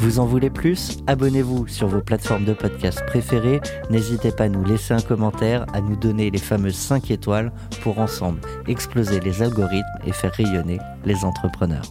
Vous en voulez plus? Abonnez-vous sur vos plateformes de podcast préférées. N'hésitez pas à nous laisser un commentaire, à nous donner les fameuses 5 étoiles pour ensemble exploser les algorithmes et faire rayonner les entrepreneurs.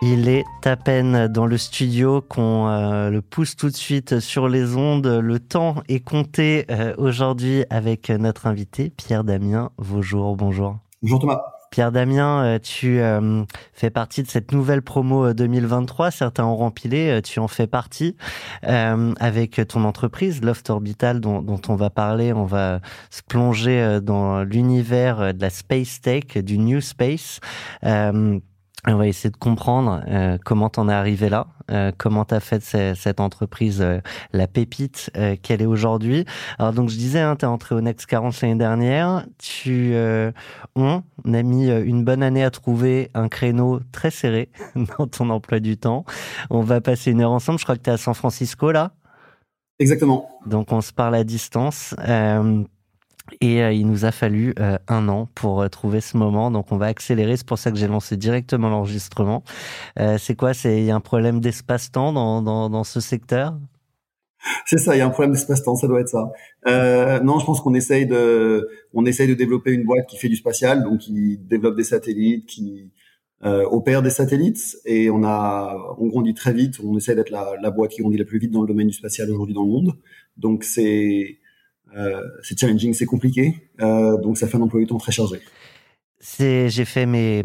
Il est à peine dans le studio qu'on euh, le pousse tout de suite sur les ondes. Le temps est compté euh, aujourd'hui avec notre invité Pierre Damien Vaujour. Bonjour. Bonjour Thomas. Pierre Damien, euh, tu euh, fais partie de cette nouvelle promo 2023. Certains ont rempilé, euh, tu en fais partie avec ton entreprise Loft Orbital dont, dont, on va parler. On va se plonger dans l'univers de la space tech, du new space. On va essayer de comprendre euh, comment t'en es arrivé là, euh, comment t'as fait cette entreprise, euh, la pépite qu'elle est aujourd'hui. Alors donc je disais, hein, t'es entré au Next 40 l'année dernière. Tu, on a mis une bonne année à trouver un créneau très serré dans ton emploi du temps. On va passer une heure ensemble. Je crois que t'es à San Francisco là. Exactement. Donc on se parle à distance. Et euh, il nous a fallu euh, un an pour euh, trouver ce moment, donc on va accélérer. C'est pour ça que j'ai lancé directement l'enregistrement. c'est quoi? C'est y a un problème d'espace-temps dans, dans, dans, ce secteur? C'est ça, il y a un problème d'espace-temps, ça doit être ça. non, je pense qu'on essaye de, on essaye de développer une boîte qui fait du spatial, donc qui développe des satellites, qui opère des satellites, et on a, on grandit très vite. On essaie d'être la, la boîte qui grandit la plus vite dans le domaine du spatial aujourd'hui dans le monde. Donc c'est euh, c'est challenging, c'est compliqué, euh, donc ça fait un emploi du temps très chargé. J'ai fait mes,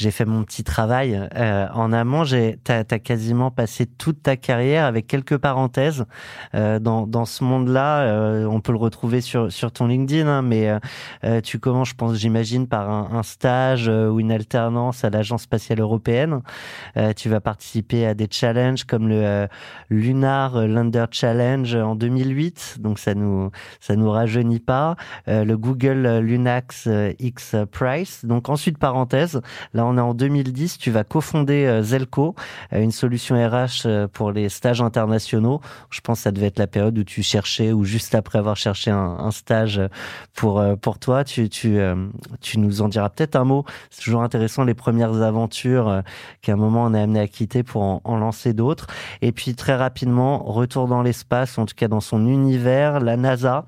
j'ai fait mon petit travail euh, en amont. J'ai, t'as, as quasiment passé toute ta carrière avec quelques parenthèses euh, dans, dans ce monde-là. Euh, on peut le retrouver sur sur ton LinkedIn, hein, mais euh, tu commences, je pense, j'imagine, par un, un stage ou une alternance à l'Agence spatiale européenne. tu vas participer à des challenges comme le Lunar Lander Challenge en 2008, donc ça nous ça nous rajeunit pas. le Google Lunax X Price. Donc ensuite parenthèse. Là on est en 2010, tu vas cofonder euh, Zelco, euh, une solution RH euh, pour les stages internationaux. Je pense que ça devait être la période où tu cherchais ou juste après avoir cherché un, stage pour pour toi. Tu tu tu nous en diras peut-être un mot. C'est toujours intéressant les premières aventures qu'à un moment on est amené à quitter pour en, en lancer d'autres. Et puis très rapidement, retour dans l'espace, en tout cas dans son univers, la NASA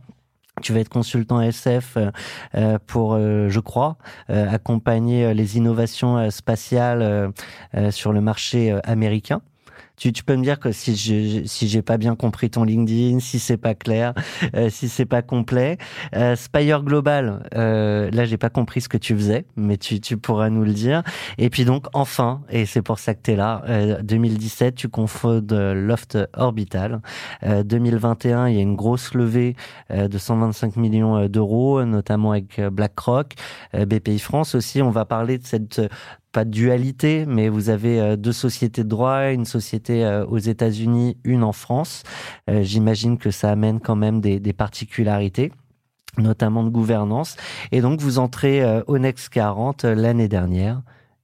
tu vas être consultant SF euh, euh, pour, euh, je crois, accompagner les innovations spatiales sur le marché américain. Tu, tu peux me dire que si je si j'ai pas bien compris ton LinkedIn, si c'est pas clair, euh, si c'est pas complet, euh, Spire Global, euh, là j'ai pas compris ce que tu faisais, mais tu tu pourras nous le dire. Et puis donc enfin, et c'est pour ça que tu es là, 2017 tu confondes Loft Orbital. 2021 il y a une grosse levée de 125 millions d'euros, notamment avec BlackRock, BPI France aussi. On va parler de cette pas de dualité, mais vous avez euh, deux sociétés de droit, une société euh, aux États-Unis, une en France. Euh, j'imagine que ça amène quand même des, particularités notamment de gouvernance. Et donc, vous entrez au Next 40 l'année dernière,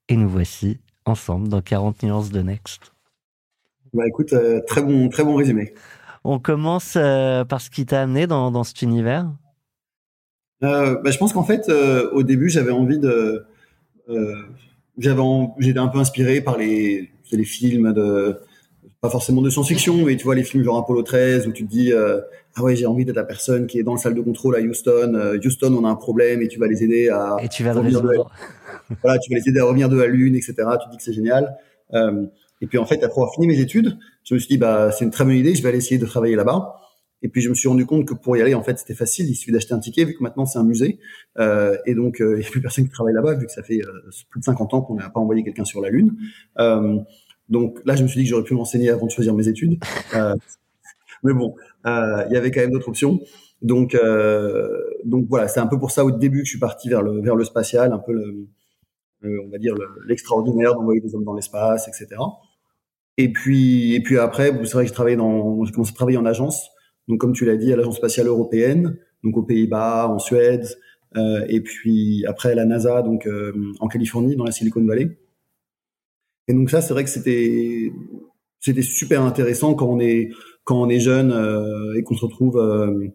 et nous voici ensemble dans 40 nuances de Next. Bah écoute, très bon, très bon résumé. On commence par ce qui t'a amené dans, dans cet univers? Bah, je pense qu'en fait, au début, j'avais envie de j'avais, j'étais un peu inspiré par les, les films de, pas forcément de science-fiction, mais tu vois les films genre Apollo 13 où tu te dis ah ouais j'ai envie d'être la personne qui est dans la salle de contrôle à Houston. Houston on a un problème et tu vas les aider à et tu vas le résoudre. voilà tu vas les aider à revenir de la lune etc. Tu dis que c'est génial. Euh, et puis en fait après avoir fini mes études, je me suis dit bah c'est une très bonne idée, je vais aller essayer de travailler là-bas. Et puis je me suis rendu compte que pour y aller, en fait, c'était facile. Il suffit d'acheter un ticket, vu que maintenant c'est un musée. Euh, et donc euh, il n'y a plus personne qui travaille là-bas, vu que ça fait euh, plus de 50 ans qu'on n'a pas envoyé quelqu'un sur la Lune. Euh, donc là, je me suis dit que j'aurais pu m'enseigner avant de choisir mes études. Mais bon, il y avait quand même d'autres options. Donc, donc voilà, c'est un peu pour ça au début que je suis parti vers le vers le spatial, un peu le, on va dire l'extraordinaire d'envoyer des hommes dans l'espace, etc. Et puis et puis après, c'est vrai que j'ai travaillé dans, j'ai commencé à travailler en agence. Donc, comme tu l'as dit, à l'Agence spatiale européenne, donc aux Pays-Bas, en Suède, euh, et puis après à la NASA, donc euh, en Californie, dans la Silicon Valley. Et donc ça, c'est vrai que c'était c'était super intéressant quand on est quand on est jeune euh, et qu'on se retrouve euh,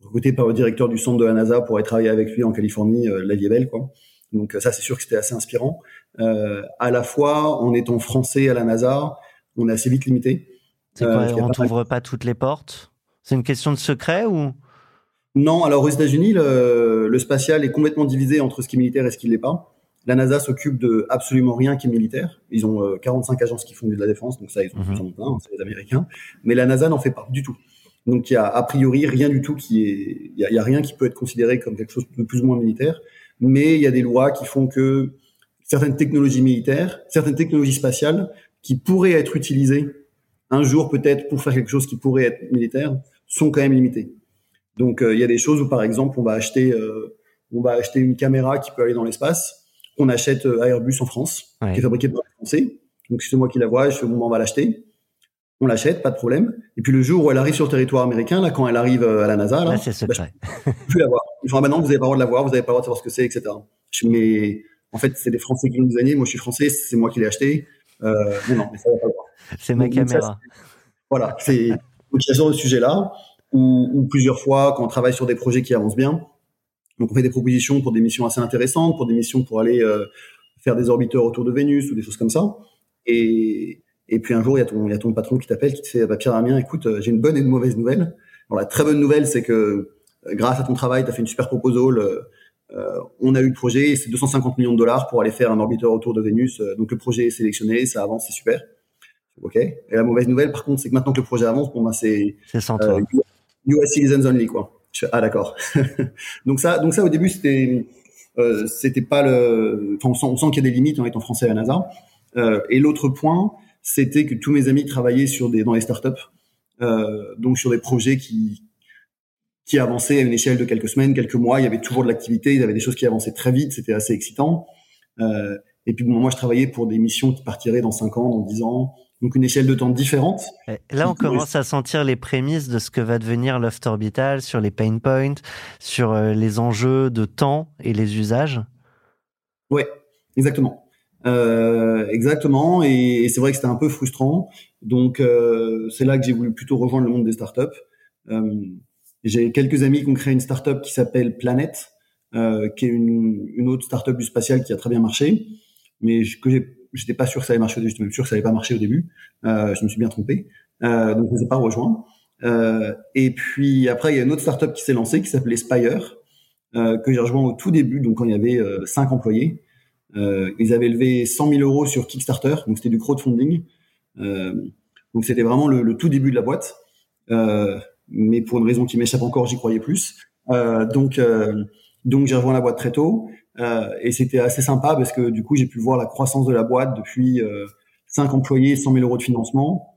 recruté par le directeur du centre de la NASA pour aller travailler avec lui en Californie. Euh, la vie est belle, quoi. Donc ça, c'est sûr que c'était assez inspirant. à la fois, en étant français à la NASA, on est assez vite limité. C'est quoi On t'ouvre pas toutes les portes? C'est une question de secret ou? Non, alors aux États-Unis, le, spatial est complètement divisé entre ce qui est militaire et ce qui ne l'est pas. La NASA s'occupe de absolument rien qui est militaire. Ils ont 45 euh, agences qui font de la défense, donc ça, ils ont mm plein, hein, c'est les Américains. Mais la NASA n'en fait pas du tout. Donc il y a a priori rien du tout qui est, il y a, rien qui peut être considéré comme quelque chose de plus ou moins militaire. Mais il y a des lois qui font que certaines technologies militaires, certaines technologies spatiales qui pourraient être utilisées un jour peut-être pour faire quelque chose qui pourrait être militaire, sont quand même limités. Donc euh, il y a des choses où par exemple on va acheter euh, on va acheter une caméra qui peut aller dans l'espace, on achète euh, Airbus en France, qui est fabriqué par les Français. Donc c'est moi qui la vois, je fais bon, on va l'acheter. On l'achète, pas de problème. Et puis le jour où elle arrive sur le territoire américain, là, quand elle arrive à la NASA, là, c'est secret. Bah, je peux la voir. Ah, non, vous avez pas le droit de la voir, vous avez pas le droit de savoir ce que c'est, etc. Je, mais en fait, c'est des Français qui nous désigné. Moi, je suis français, c'est moi qui l'ai acheté. Euh, non, non, mais ça va pas le voir. C'est ma caméra. voilà, c'est donc il y a ce sujet-là ou, plusieurs fois quand on travaille sur des projets qui avancent bien. Donc on fait des propositions pour des missions assez intéressantes, pour des missions pour aller euh, faire des orbiteurs autour de Vénus ou des choses comme ça. Et, et puis un jour, il y a ton, il y a ton patron qui t'appelle, qui te fait bah, Pierre Damien, écoute, euh, j'ai une bonne et une mauvaise nouvelle. La très bonne nouvelle, c'est que euh, grâce à ton travail, tu as fait une super proposal. On a eu le projet, c'est 250 millions de dollars pour aller faire un orbiteur autour de Vénus. donc le projet est sélectionné, ça avance, c'est super. Ok. Et la mauvaise nouvelle, par contre, c'est que maintenant que le projet avance, bon ben c'est c'est sans toi. US citizens only quoi. ah d'accord. donc ça, donc ça au début c'était euh, c'était pas le. Enfin, on sent, on sent qu'il y a des limites en étant français à la NASA. Euh, et l'autre point, c'était que tous mes amis travaillaient sur des dans les startups, euh, donc sur des projets qui qui avançaient à une échelle de quelques semaines, quelques mois. Il y avait toujours de l'activité, il y avait des choses qui avançaient très vite, c'était assez excitant. Euh, et puis bon, moi, je travaillais pour des missions qui partiraient dans 5 ans, dans 10 ans, donc une échelle de temps différente. Là, on commence à sentir les prémices de ce que va devenir Loft Orbital sur les pain points, sur euh, les enjeux de temps et les usages. Oui, exactement. Euh, exactement, et, c'est vrai que c'était un peu frustrant. Donc euh, c'est là que j'ai voulu plutôt rejoindre le monde des startups. Euh, j'ai quelques amis qui ont créé une startup qui s'appelle Planet, euh, qui est une, une autre startup du spatial qui a très bien marché, mais que j'ai j'étais pas sûr que ça allait marcher. J'étais même sûr que ça allait pas marcher au début. Euh, je me suis bien trompé. Euh, donc, je ne ai pas rejoints. Euh, et puis après, il y a une autre startup qui s'est lancée qui s'appelait Spire, euh, que j'ai rejoint au tout début, donc quand il y avait euh, cinq employés. Ils avaient levé 100 000 euros sur Kickstarter, donc c'était du crowdfunding. donc c'était vraiment le, le, tout début de la boîte. mais pour une raison qui m'échappe encore, j'y croyais plus. donc donc j'ai rejoint la boîte très tôt. Euh, et c'était assez sympa parce que du coup, j'ai pu voir la croissance de la boîte depuis euh, 5 employés, 100 000 euros de financement,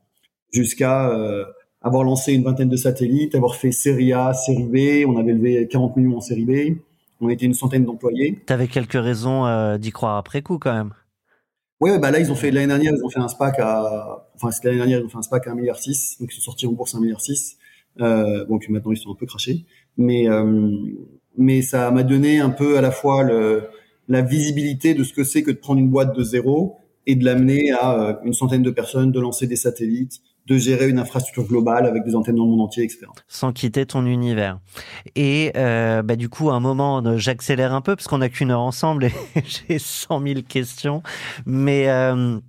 jusqu'à euh, avoir lancé une vingtaine de satellites, avoir fait série A, série B. On avait levé 40 millions en série B. On était une centaine d'employés. Tu avais quelques raisons euh, d'y croire après coup quand même. Ouais, bah là ils ont fait l'année dernière ils ont fait un SPAC à enfin l'année dernière ils ont fait un SPAC à 1 milliard 6 donc ils sont sortis en bourse à 1 milliard 6 euh, bon puis maintenant ils sont un peu crachés mais euh, mais ça m'a donné un peu à la fois le, la visibilité de ce que c'est que de prendre une boîte de zéro et de l'amener à euh, une centaine de personnes, de lancer des satellites, de gérer une infrastructure globale avec des antennes dans le monde entier, etc. Sans quitter ton univers. Et euh, bah, du coup, à un moment, j'accélère un peu parce qu'on n'a qu'une heure ensemble et j'ai 100 000 questions. Mais euh,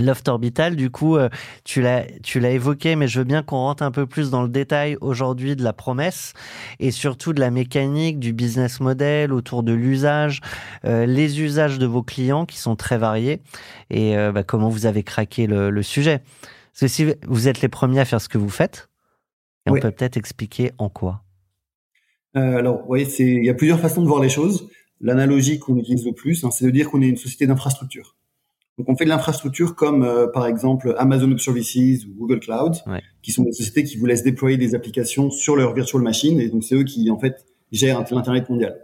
Loft Orbital, du coup, euh, tu l'as, tu l'as évoqué, mais je veux bien qu'on rentre un peu plus dans le détail aujourd'hui de la promesse et surtout de la mécanique, du business model autour de l'usage, euh, les usages de vos clients qui sont très variés et euh, bah, comment vous avez craqué le, sujet. Parce que si vous êtes les premiers à faire ce que vous faites, et on peut peut-être expliquer en quoi. alors, vous voyez, il y a plusieurs façons de voir les choses. L'analogie qu'on utilise le plus, hein, c'est de dire qu'on est une société d'infrastructure. Donc on fait de l'infrastructure comme euh, par exemple Amazon Web Services ou Google Cloud, qui sont des sociétés qui vous laissent déployer des applications sur leur virtual machine, et donc c'est eux qui en fait gèrent l'internet mondial.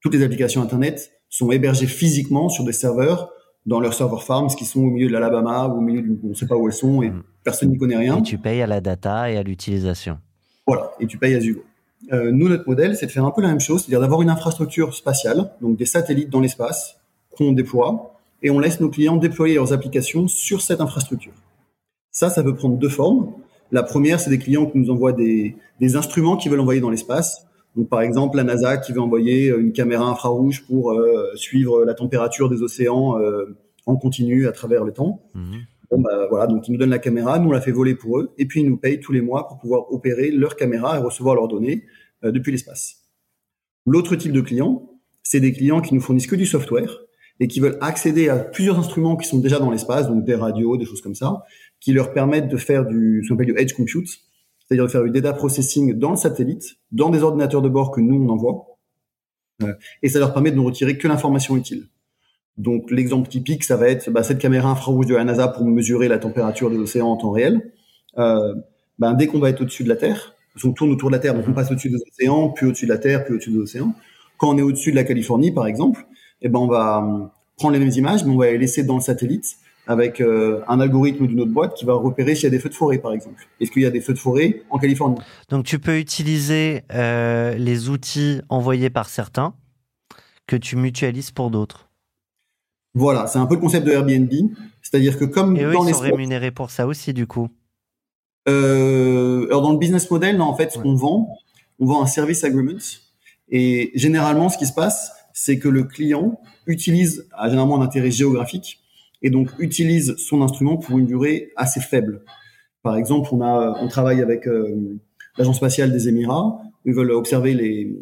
Toutes les applications internet sont hébergées physiquement sur des serveurs dans leurs server farms qui sont au milieu de l'Alabama ou au milieu du, on ne sait pas où elles sont et mm. personne n'y connaît rien. Et tu payes à la data et à l'utilisation. Voilà, et tu payes à Zugo. Euh, nous, notre modèle, c'est de faire un peu la même chose, c'est-à-dire d'avoir une infrastructure spatiale, donc des satellites dans l'espace qu'on déploie, et on laisse nos clients déployer leurs applications sur cette infrastructure. Ça, ça peut prendre deux formes. La première, c'est des clients qui nous envoient des, instruments qu'ils veulent envoyer dans l'espace. Donc, par exemple, la NASA qui veut envoyer une caméra infrarouge pour euh, suivre la température des océans euh, en continu à travers le temps. Mhm. Bon, bah, voilà, donc ils nous donnent la caméra, nous on la fait voler pour eux, et puis ils nous payent tous les mois pour pouvoir opérer leur caméra et recevoir leurs données euh, depuis l'espace. L'autre type de client, c'est des clients qui nous fournissent que du software, et qui veulent accéder à plusieurs instruments qui sont déjà dans l'espace, donc des radios, des choses comme ça, qui leur permettent de faire du, ce qu'on appelle du edge compute, c'est-à-dire de faire du data processing dans le satellite, dans des ordinateurs de bord que nous on envoie, euh, et ça leur permet de nous retirer que l'information utile. Donc l'exemple typique, ça va être bah, cette caméra infrarouge de la NASA pour mesurer la température des océans en temps réel. Euh, ben, dès qu'on va être au-dessus de la Terre, parce qu'on tourne autour de la Terre, donc on passe au-dessus des océans, puis au-dessus de la Terre, puis au-dessus des océans. Quand on est au-dessus de la Californie, par exemple, eh ben on va euh, prendre les mêmes images, mais on va les laisser dans le satellite avec euh, un algorithme d'une autre boîte qui va repérer s'il y a des feux de forêt, par exemple. Est-ce qu'il y a des feux de forêt en Californie? Donc tu peux utiliser euh, les outils envoyés par certains que tu mutualises pour d'autres. Voilà, c'est un peu le concept de Airbnb, c'est-à-dire que comme Et eux, ils sont rémunérés pour ça aussi, du coup. alors dans le business model, non, en fait, on vend, on vend un service agreement, et généralement, ce qui se passe, c'est que le client utilise généralement un intérêt géographique et donc utilise son instrument pour une durée assez faible. Par exemple, on a, on travaille avec euh, l'agence spatiale des Émirats. Ils veulent observer les,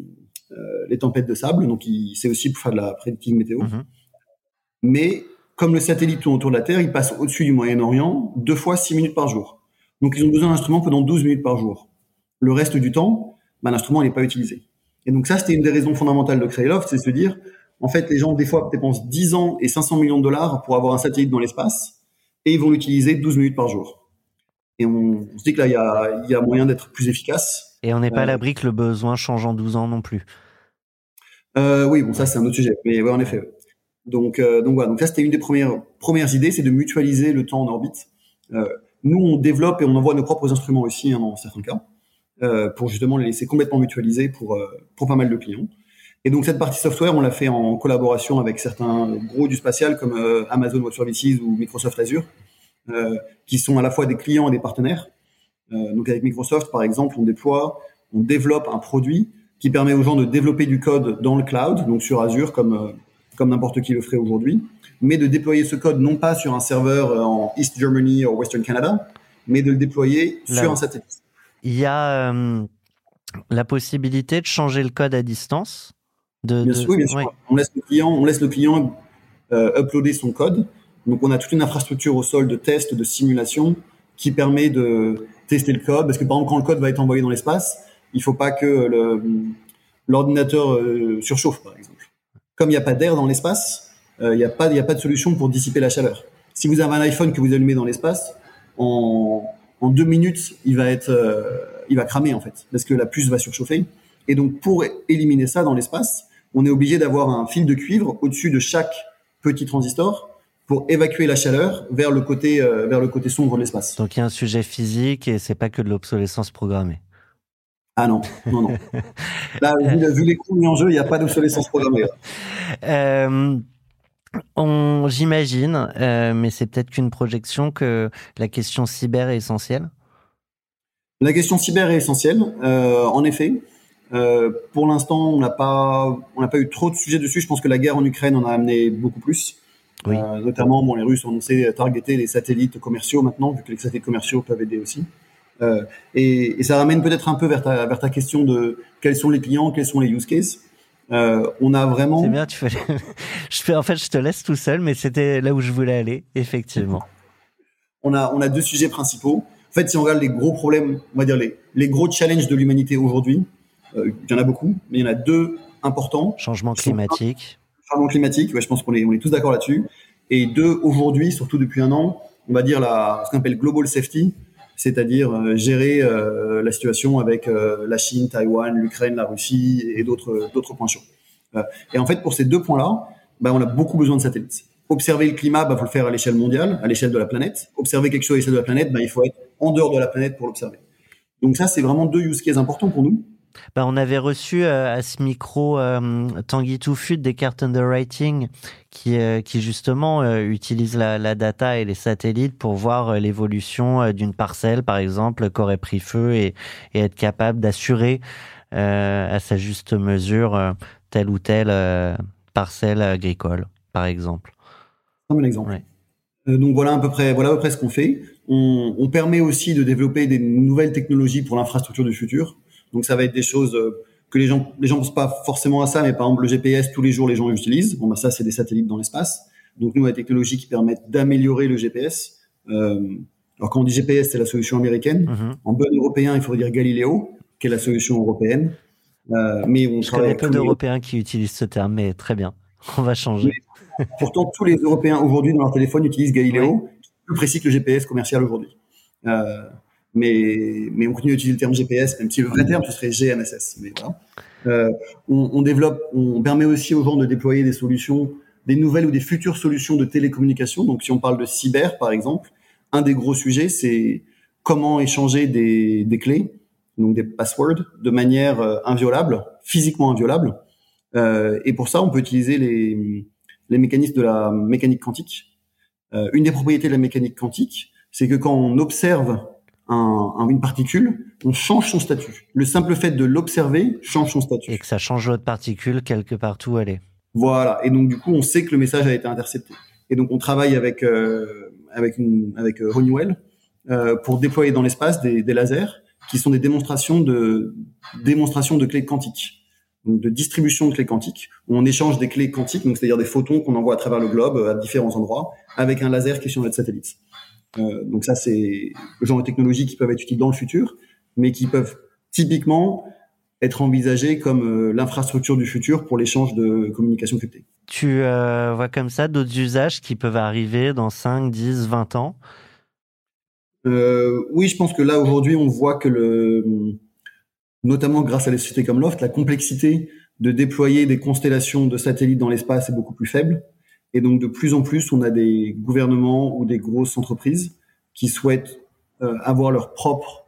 euh, les tempêtes de sable, donc c'est aussi pour faire de la prédictive météo. Mhm. Mais comme le satellite tourne autour de la Terre, il passe au-dessus du Moyen-Orient deux fois six minutes par jour. Donc ils ont besoin d'un instrument pendant 12 minutes par jour. Le reste du temps, ben, l'instrument n'est pas utilisé. Et donc ça, c'était une des raisons fondamentales de créer Loft, c'est se dire, en fait, les gens, des fois, dépensent 10 ans et 500 millions de dollars pour avoir un satellite dans l'espace, et ils vont l'utiliser 12 minutes par jour. Et on, se dit que là, il y a, y a moyen d'être plus efficace. Et on n'est pas à euh, l'abri que le besoin change en 12 ans non plus. Euh, oui, bon, ça, c'est un autre sujet. Mais oui, en effet. Donc, euh, donc voilà. Donc ça, c'était une des premières, premières idées, c'est de mutualiser le temps en orbite. Euh, nous, on développe et on envoie nos propres instruments aussi, hein, dans certains cas. Euh, pour justement les laisser complètement mutualiser pour, euh, pour pas mal de clients. Et donc cette partie software, on l'a fait en collaboration avec certains gros du spatial comme euh, Amazon Web Services ou Microsoft Azure, qui sont à la fois des clients et des partenaires. donc avec Microsoft, par exemple, on déploie, on développe un produit qui permet aux gens de développer du code dans le cloud, donc sur Azure, comme comme n'importe qui le ferait aujourd'hui, mais de déployer ce code non pas sur un serveur en East Germany ou Western Canada, mais de le déployer sur un satellite il y a euh, la possibilité de changer le code à distance. De, bien sûr, oui, bien sûr. On laisse le client, on laisse le client euh, uploader son code. Donc on a toute une infrastructure au sol de test, de simulation qui permet de tester le code. Parce que par exemple, quand le code va être envoyé dans l'espace, il faut pas que l'ordinateur euh, surchauffe, par exemple. Comme il n'y a pas d'air dans l'espace, il n'y a pas, il a pas de solution pour dissiper la chaleur. Si vous avez un iPhone que vous allumez dans l'espace, en, en deux minutes, il va être, euh, il va cramer en fait, parce que la puce va surchauffer. Et donc pour éliminer ça dans l'espace, on est obligé d'avoir un fil de cuivre au-dessus de chaque petit transistor pour évacuer la chaleur vers le côté euh, vers le côté sombre de l'espace. Donc il y a un sujet physique et c'est pas que de l'obsolescence programmée. Ah non, non, non. Là, vu, les coûts mis en jeu, il n'y a pas d'obsolescence programmée. Euh, J'imagine, euh, mais c'est peut-être qu'une projection que la question cyber est essentielle. La question cyber est essentielle. en effet, pour l'instant, on n'a pas, on n'a pas eu trop de sujets dessus. Je pense que la guerre en Ukraine en a amené beaucoup plus. Oui. notamment, bon, les Russes ont annoncé targeter les satellites commerciaux maintenant, vu que les satellites commerciaux peuvent aider aussi. Euh, et, et, ça ramène peut-être un peu vers ta, vers ta question de quels sont les clients, quels sont les use cases. Euh, on a vraiment. C'est bien, tu fais. je fais, en fait, je te laisse tout seul, mais c'était là où je voulais aller, effectivement. On a, on a deux sujets principaux. En fait, si on regarde les gros problèmes, on va dire les, les gros challenges de l'humanité aujourd'hui, euh, il y en a beaucoup, mais il y en a deux importants. Changement climatique. Changement climatique, ouais, je pense qu'on est, on est tous d'accord là-dessus. Et deux, aujourd'hui, surtout depuis un an, on va dire la, ce qu'on appelle global safety, c'est-à-dire euh, gérer euh, la situation avec euh, la Chine, Taïwan, l'Ukraine, la Russie et d'autres d'autres points chauds. et en fait, pour ces deux points-là, bah, on a beaucoup besoin de satellites. Observer le climat, bah, faut le faire à l'échelle mondiale, à l'échelle de la planète. Observer quelque chose à l'échelle de la planète, bah, il faut être en dehors de la planète pour l'observer. Donc ça, c'est vraiment deux use cases importants pour nous. Bah, on avait reçu euh, à ce micro euh, Tanguy Toufut des cartes underwriting qui, euh, qui justement euh, utilisent la, la, data et les satellites pour voir l'évolution d'une parcelle, par exemple, qu'aurait pris feu et, et être capable d'assurer à sa juste mesure telle ou telle parcelle agricole, par exemple. Un bon exemple. donc voilà à peu près, voilà à peu près ce qu'on fait. On, on permet aussi de développer des nouvelles technologies pour l'infrastructure du futur. Donc ça va être des choses euh, que les gens les gens pensent pas forcément à ça, mais par exemple le GPS tous les jours les gens l'utilisent. Bon bah ça c'est des satellites dans l'espace. Donc nous on a des technologies qui permettent d'améliorer le GPS. Euh, alors quand on dit GPS c'est la solution américaine. Mm-hmm. En bon européen il faudrait dire Galileo, qui est la solution européenne. Euh, mais on Je connais peu d'Européens qui utilisent ce terme, mais très bien. On va changer. pourtant tous les Européens aujourd'hui dans leur téléphone utilisent Galileo, plus précis que le GPS commercial aujourd'hui. Euh, mais, mais on continue d'utiliser le terme GPS, même si le vrai terme, ce serait GNSS. Mais voilà. Euh, on, on, développe, on permet aussi aux gens de déployer des solutions, des nouvelles ou des futures solutions de télécommunication. Donc, si on parle de cyber, par exemple, un des gros sujets, c'est comment échanger des, des clés, donc des passwords, de manière euh, inviolable, physiquement inviolable. Euh, et pour ça, on peut utiliser les, les mécanismes de la mécanique quantique. Euh, une des propriétés de la mécanique quantique, c'est que quand on observe un, une particule, on change son statut. Le simple fait de l'observer change son statut. Et que ça change votre particule quelque part où elle est. Voilà. Et donc du coup, on sait que le message a été intercepté. Et donc on travaille avec euh, avec une, avec euh, Honeywell euh, pour déployer dans l'espace des, des, lasers qui sont des démonstrations de démonstrations de clés quantiques, donc de distribution de clés quantiques. Où on échange des clés quantiques, donc c'est-à-dire des photons qu'on envoie à travers le globe à différents endroits avec un laser qui est sur notre satellite. Euh, donc ça, c'est le genre de technologies qui peuvent être utiles dans le futur, mais qui peuvent typiquement être envisagées comme euh, l'infrastructure du futur pour l'échange de communication cryptée. Tu euh, vois comme ça d'autres usages qui peuvent arriver dans 5, 10, 20 ans? Oui, je pense que là, aujourd'hui, on voit que le notamment grâce à des sociétés comme Loft, la complexité de déployer des constellations de satellites dans l'espace est beaucoup plus faible. Et donc de plus en plus, on a des gouvernements ou des grosses entreprises qui souhaitent euh, avoir leur propre,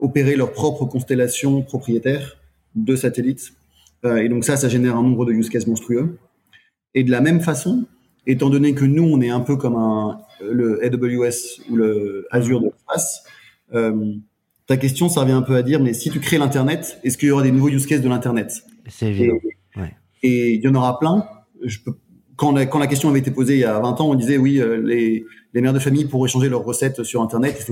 opérer leur propre constellation propriétaire de satellites. Euh, et donc ça, ça génère un nombre de use cases monstrueux. Et de la même façon, étant donné que nous, on est un peu comme un, le AWS ou le Azure de l'espace, euh, ta question, ça revient un peu à dire, mais si tu crées l'Internet, est-ce qu'il y aura des nouveaux use cases de l'Internet? C'est évident. Et il y en aura plein. Je peux quand la, question avait été posée il y a 20 ans, on disait oui, euh, les, les mères de famille pourraient changer leurs recettes sur Internet.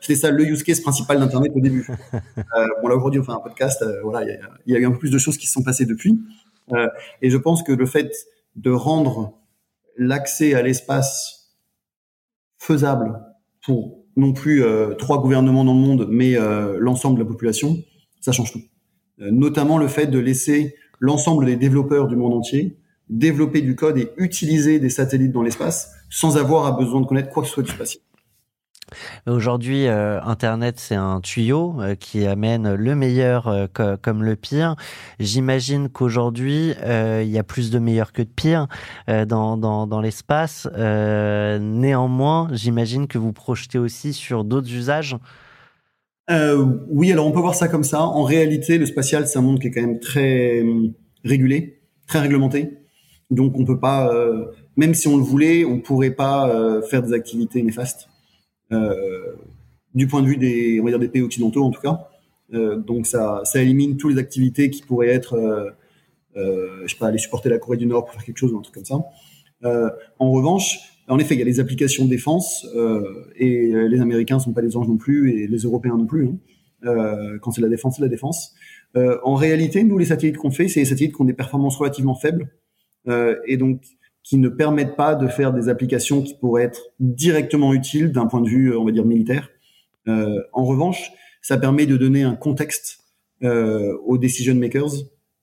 C'était ça, le use case principal d'Internet au début. euh, bon là aujourd'hui on fait un podcast, euh, voilà, il y, a, eu un peu plus de choses qui se sont passées depuis. Et je pense que le fait de rendre l'accès à l'espace faisable pour non plus trois gouvernements dans le monde, mais l'ensemble de la population, ça change tout. notamment le fait de laisser l'ensemble des développeurs du monde entier développer du code et utiliser des satellites dans l'espace sans avoir à besoin de connaître quoi que ce soit du spatial. Aujourd'hui, euh, Internet, c'est un tuyau euh, qui amène le meilleur euh, comme le pire. J'imagine qu'aujourd'hui, il y a plus de meilleur que de pire dans, dans, dans l'espace. néanmoins, j'imagine que vous projetez aussi sur d'autres usages. oui, alors on peut voir ça comme ça. En réalité, le spatial, c'est un monde qui est quand même très régulé, très réglementé. Donc on peut pas, euh, même si on le voulait, on pourrait pas euh, faire des activités néfastes. Euh, du point de vue des, on va dire des pays occidentaux en tout cas. donc ça, ça élimine toutes les activités qui pourraient être, je sais pas, aller supporter la Corée du Nord pour faire quelque chose ou un truc comme ça. en revanche, en effet, il y a les applications de défense et les Américains sont pas des anges non plus et les Européens non plus. Hein. quand c'est la défense, c'est la défense. en réalité, nous, les satellites qu'on fait, c'est des satellites qui ont des performances relativement faibles et donc qui ne permettent pas de faire des applications qui pourraient être directement utiles d'un point de vue, on va dire, militaire. Euh, en revanche, ça permet de donner un contexte euh, aux decision makers,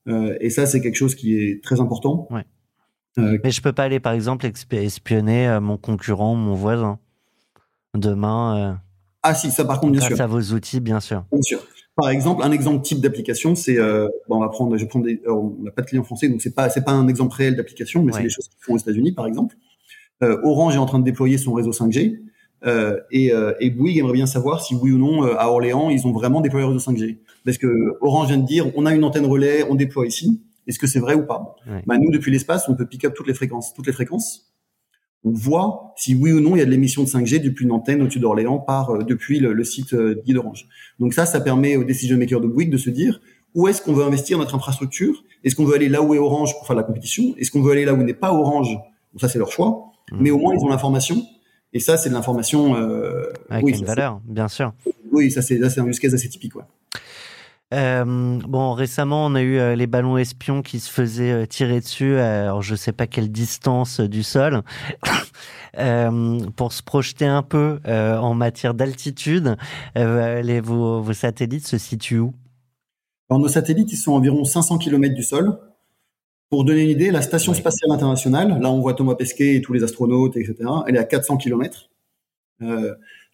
euh, et ça, c'est quelque chose qui est très important. Ouais. Euh, Mais je peux pas aller, par exemple, espionner euh, mon concurrent, mon voisin, demain. Ah si, ça par contre, bien grâce sûr. à vos outils, bien sûr. Bien sûr. Par exemple, un exemple type d'application, c'est euh, bon, on va prendre, je vais prendre des, on n'a pas de client français, donc c'est pas c'est pas un exemple réel d'application, mais Ouais. c'est des choses qu'ils font aux États-Unis, par exemple. Euh, Orange est en train de déployer son réseau 5G euh, et, euh, et Bouygues aimerait bien savoir si oui ou non euh, à Orléans ils ont vraiment déployé le réseau 5G, parce que Orange vient de dire on a une antenne relais, on déploie ici. Est-ce que c'est vrai ou pas? Ouais. bah, Nous, depuis l'espace, on peut pick up toutes les fréquences, toutes les fréquences. On voit si oui ou non il y a de l'émission de 5G depuis une antenne au-dessus d'Orléans par euh, depuis le, le site euh, d'Orange. Donc ça, ça permet aux decision makers de Bouygues de se dire où est-ce qu'on veut investir notre infrastructure? Est-ce qu'on veut aller là où est Orange pour faire de la compétition? Est-ce qu'on veut aller là où n'est pas Orange? Bon, Ça, c'est leur choix. Mhm. Mais au moins, ils ont l'information. Et ça, c'est de l'information. Euh, Avec oui, une valeur, bien sûr. Oui, ça, c'est ça, c'est un use case assez typique. Ouais. Euh, bon, récemment, on a eu euh, les ballons espions qui se faisaient euh, tirer dessus, alors je sais pas quelle distance du sol, pour se projeter un peu en matière d'altitude. Les, vos, vos satellites se situent où? Alors, nos satellites, ils sont à environ 500 km du sol. Pour donner une idée, la station Ouais. spatiale internationale, là on voit Thomas Pesquet et tous les astronautes, etc., elle est à 400 km.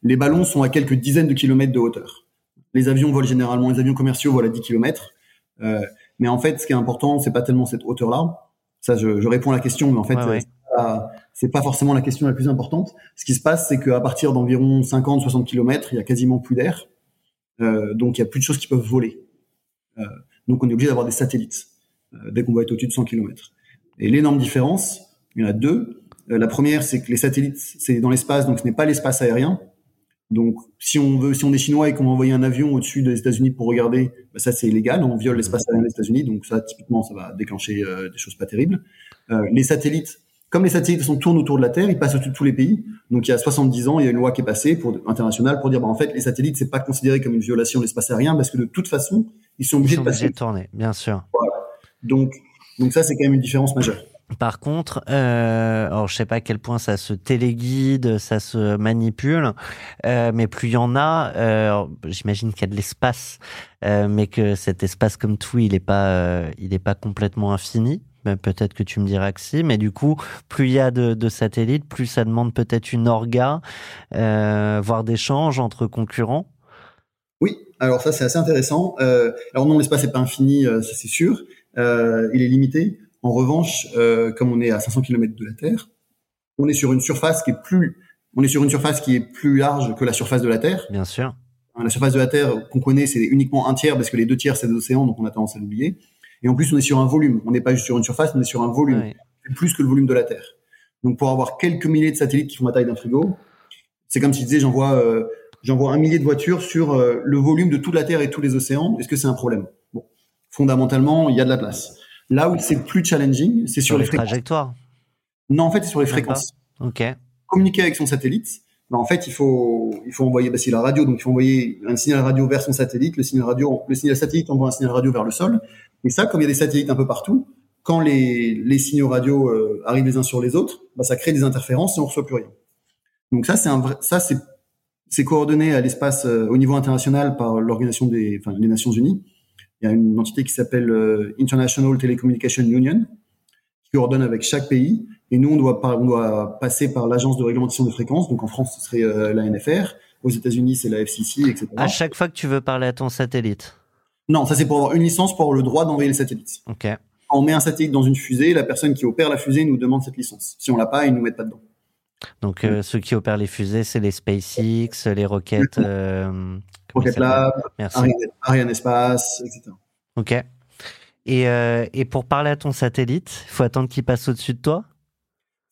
Les ballons sont à quelques dizaines de kilomètres de hauteur. Les avions volent généralement, les avions commerciaux volent à 10 km. Euh, mais en fait, ce qui est important, c'est pas tellement cette hauteur-là. Ça, je, je réponds à la question, mais en fait, Ouais, ouais. c'est pas- c'est pas forcément la question la plus importante. Ce qui se passe, c'est qu'à partir d'environ 50-60 km, il y a quasiment plus d'air. Euh, donc, il y a plus de choses qui peuvent voler. Euh, donc, on est obligé d'avoir des satellites euh, dès qu'on va être au-dessus de 100 km. Et l'énorme différence, il y en a deux. Euh, la première, c'est que les satellites, c'est dans l'espace, donc ce n'est pas l'espace aérien. Donc, si on veut, si on est chinois et qu'on va envoyer un avion au-dessus des États-Unis pour regarder, bah, ça c'est illégal, on viole l'espace aérien des États-Unis, donc ça typiquement ça va déclencher euh, des choses pas terribles. Euh, les satellites, comme les satellites sont tournent autour de la Terre, ils passent au-dessus de tous les pays. Donc il y a 70 ans, il y a une loi qui est passée pour internationale pour dire bah en fait les satellites c'est pas considéré comme une violation de l'espace aérien parce que de toute façon ils sont Ils obligés sont de passer. obligés de tourner, bien sûr. Donc donc ça c'est quand même une différence majeure. Par contre, euh, alors sais pas à quel point ça se téléguide, ça se manipule, euh, mais plus il y en a, euh, j'imagine qu'il y a de l'espace, euh, mais que cet espace comme tout, il est pas, il complètement infini. Ben, peut-être que tu me diras que si, mais du coup, plus il y a de, de satellites, plus ça demande peut-être une orga, voire d'échanges entre concurrents. Oui, alors ça c'est assez intéressant. Alors non, l'espace n'est pas infini, ça c'est sûr. Il est limité. En revanche, euh, comme on est à 500 km de la Terre, on est sur une surface qui est plus, on est sur une surface qui est plus large que la surface de la Terre. Bien sûr. La surface de la Terre qu'on connaît, c'est uniquement un tiers parce que les deux tiers c'est des océans, donc on a tendance à l'oublier. Et en plus, on est sur un volume. On n'est pas juste sur une surface, on est sur un volume. Ouais. C'est plus que le volume de la Terre. Donc pour avoir quelques milliers de satellites qui font la taille d'un frigo, c'est comme si je disais j'envoie euh, j'envoie un millier de voitures sur euh, le volume de toute la Terre et tous les océans. Est-ce que c'est un problème? Bon, fondamentalement, il y a de la place. Là où c'est le plus challenging, c'est sur, Sur les trajectoires. Non, en fait, c'est sur les fréquences. Ok. Communiquer avec son satellite, bah, en fait, il faut il faut envoyer bah, c'est la radio, donc il faut envoyer un signal radio vers son satellite. Le signal radio, le signal satellite envoie un signal radio vers le sol. Et ça, comme il y a des satellites un peu partout, quand les, les signaux radio euh, arrivent les uns sur les autres, bah, ça crée des interférences et on reçoit plus rien. Donc ça, c'est un vrai, ça c'est c'est coordonné à l'espace euh, au niveau international par l'organisation des, enfin, les Nations Unies. Il y a une entité qui s'appelle euh, International Telecommunication Union qui coordonne avec chaque pays. Et nous, on doit, par- on doit passer par l'agence de réglementation des fréquences. Donc en France, ce serait euh, la NFR. Aux États-Unis, c'est la FCC, etc. À chaque fois que tu veux parler à ton satellite? Non, ça c'est pour avoir une licence pour avoir le droit d'envoyer les satellites. Ok. Quand on met un satellite dans une fusée, la personne qui opère la fusée nous demande cette licence. Si on l'a pas, ils nous mettent pas dedans. Donc euh, ceux qui opèrent les fusées, c'est les SpaceX, les roquettes. Euh, Rocket Lab. Ariane, Ariane Espace, etc. Ok. Et, euh, et pour parler à ton satellite, il faut attendre qu'il passe au-dessus de toi?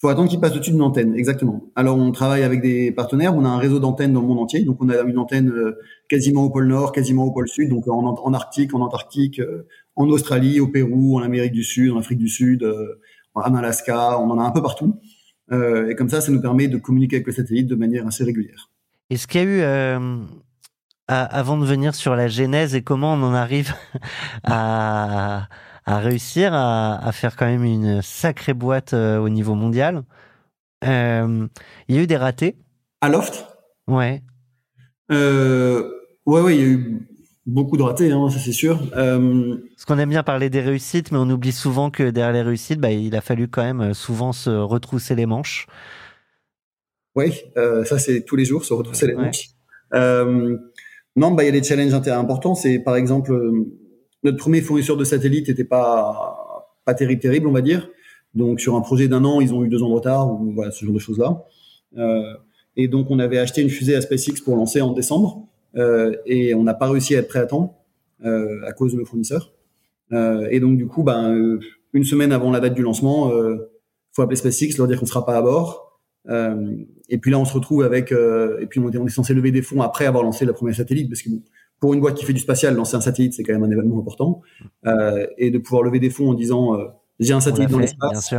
Faut attendre qu'il passe au-dessus d'une antenne, exactement. Alors on travaille avec des partenaires, on a un réseau d'antennes dans le monde entier, donc on a une antenne euh, quasiment au pôle Nord, quasiment au pôle Sud, donc en, en Arctique, en Antarctique, euh, en Australie, au Pérou, en Amérique du Sud, en Afrique du Sud, en Alaska, on en a un peu partout. et comme ça, ça nous permet de communiquer avec le satellite de manière assez régulière. Est-ce qu'il y a eu, avant de venir sur la genèse et comment on en arrive à à réussir à, faire quand même une sacrée boîte euh, au niveau mondial. Euh, il y a eu des ratés. À Loft? Ouais. Euh, ouais, ouais, il y a eu beaucoup de ratés, hein, ça c'est sûr. Parce qu'on aime bien parler des réussites, mais on oublie souvent que derrière les réussites, bah, il a fallu quand même souvent se retrousser les manches. Oui, ça c'est tous les jours, se retrousser les manches. Non, bah, il y a des challenges importants. C'est par exemple notre premier fournisseur de satellites n'était pas terrible terrible on va dire. Donc sur un projet d'un an ils ont eu deux ans de retard ou voilà ce genre de choses là euh, et donc on avait acheté une fusée à SpaceX pour lancer en décembre euh, et on n'a pas réussi à être prêt à temps euh, à cause de nos fournisseurs. Euh, et donc du coup ben euh, une semaine avant la date du lancement euh, faut appeler SpaceX leur dire qu'on sera pas à bord et puis là on se retrouve avec et puis on, on est censé lever des fonds après avoir lancé le premier satellite parce que bon pour une boîte qui fait du spatial, lancer un satellite, c'est quand même un événement important. Euh, et de pouvoir lever des fonds en disant euh, j'ai un satellite dans l'espace.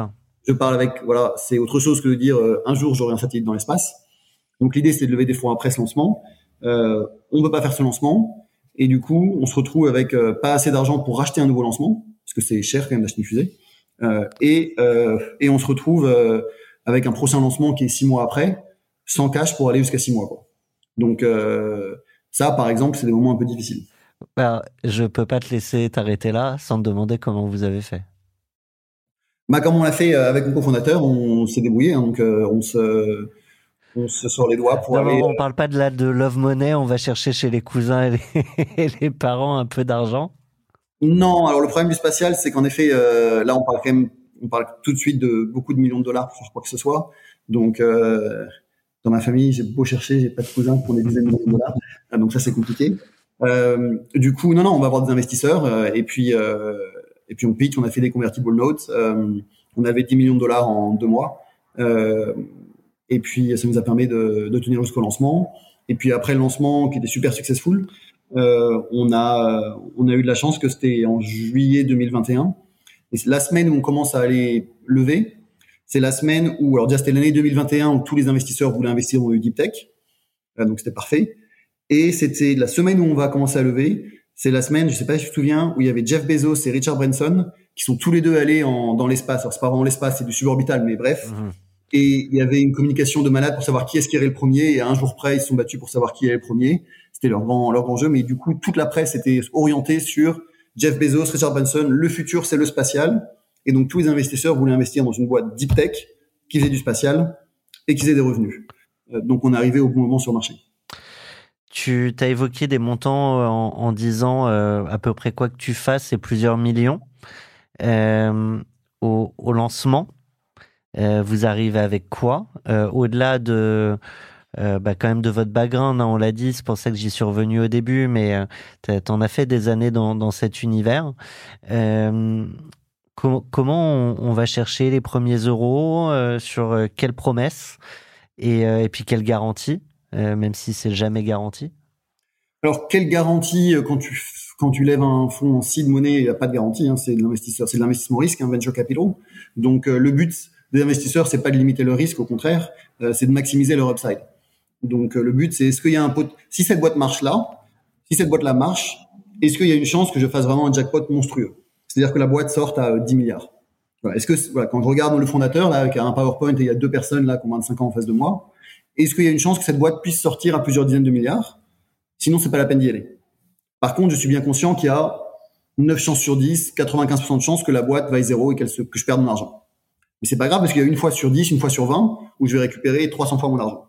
Je parle avec voilà, c'est autre chose que de dire euh, un jour j'aurai un satellite dans l'espace. Donc l'idée c'est de lever des fonds après ce lancement. Euh, on peut pas faire ce lancement et du coup on se retrouve avec euh, pas assez d'argent pour racheter un nouveau lancement parce que c'est cher quand même d'acheter une fusée. et et on se retrouve avec un prochain lancement qui est six mois après sans cash pour aller jusqu'à six mois. Quoi. Donc ça, par exemple, c'est des moments un peu difficiles. Bah, je peux pas te laisser t'arrêter là sans te demander comment vous avez fait. Bah, comme on l'a fait euh, avec mon cofondateur, on s'est débrouillé. Hein, donc, euh, on se, on se sort les doigts pour non, aller. On parle pas de la de love money. On va chercher chez les cousins et les, parents un peu d'argent. Non. Alors, le problème du spatial, c'est qu'en effet, euh, là, on parle quand même, on parle tout de suite de beaucoup de millions de dollars pour faire quoi que ce soit. Donc, dans ma famille, j'ai beau chercher, j'ai pas de cousins pour des dizaines de millions de dollars, ah, donc ça c'est compliqué. Euh, du coup, non, non, on va avoir des investisseurs euh, et puis euh, et puis on pitch, on a fait des convertible notes, euh, on avait 10 millions de dollars en deux mois, euh, et puis ça nous a permis de, de tenir jusqu'au lancement. Et puis après le lancement, qui était super successful, on a on a eu de la chance que c'était en juillet 2021. Et c'est la semaine où on commence à aller lever, c'est la semaine où, alors déjà c'était l'année 2021 où tous les investisseurs voulaient investir dans du deep tech, euh, donc c'était parfait. Et c'était la semaine où on va commencer à lever. C'est la semaine, je sais pas si tu te souviens, où il y avait Jeff Bezos et Richard Branson qui sont tous les deux allés en, dans l'espace. Alors c'est pas vraiment l'espace, c'est du suborbital, mais bref. Mhm. Et il y avait une communication de malade pour savoir qui est-ce qui irait le premier. Et à un jour près, ils se sont battus pour savoir qui est le premier. C'était leur grand, leur grand jeu. Mais du coup, toute la presse était orientée sur Jeff Bezos, Richard Branson. Le futur, c'est le spatial. Et donc, tous les investisseurs voulaient investir dans une boîte deep tech qui faisait du spatial et qui faisait des revenus. Euh, donc, on arrivé au bon moment sur le marché. Tu as évoqué des montants euh, en, disant euh, à peu près quoi que tu fasses, c'est plusieurs millions. au, lancement, vous arrivez avec quoi? Au-delà de bah, quand même de votre background, hein, on l'a dit, c'est pour ça que j'y suis revenu au début, mais tu en as fait des années dans, cet univers comment on, va chercher les premiers euros euh, sur euh, quelles promesses et, euh, puis quelle garantie, même si c'est jamais garanti? Alors quelle garantie quand tu lèves un fonds en seed money, il n'y a pas de garantie, hein, c'est de l'investisseur, c'est de l'investissement risque, un hein, venture capital. Donc le but des investisseurs, c'est pas de limiter le risque, au contraire, c'est de maximiser leur upside. Donc le but, c'est est-ce qu'il y a un pot, si cette boîte marche là, si cette boîte là marche, est-ce qu'il y a une chance que je fasse vraiment un jackpot monstrueux? C'est-à-dire que la boîte sorte à 10 milliards. Est-ce que voilà, quand je regarde le fondateur là avec un PowerPoint et il y a deux personnes là qui ont 25 ans en face de moi, est-ce qu'il y a une chance que cette boîte puisse sortir à plusieurs dizaines de milliards? Sinon, c'est pas la peine d'y aller. Par contre, je suis bien conscient qu'il y a 9 chances sur 10, 95% de chances que la boîte vaille zéro et qu'elle que je perde mon argent. Mais c'est pas grave parce qu'il y a une fois sur 10, une fois sur 20 où je vais récupérer 300 fois mon argent.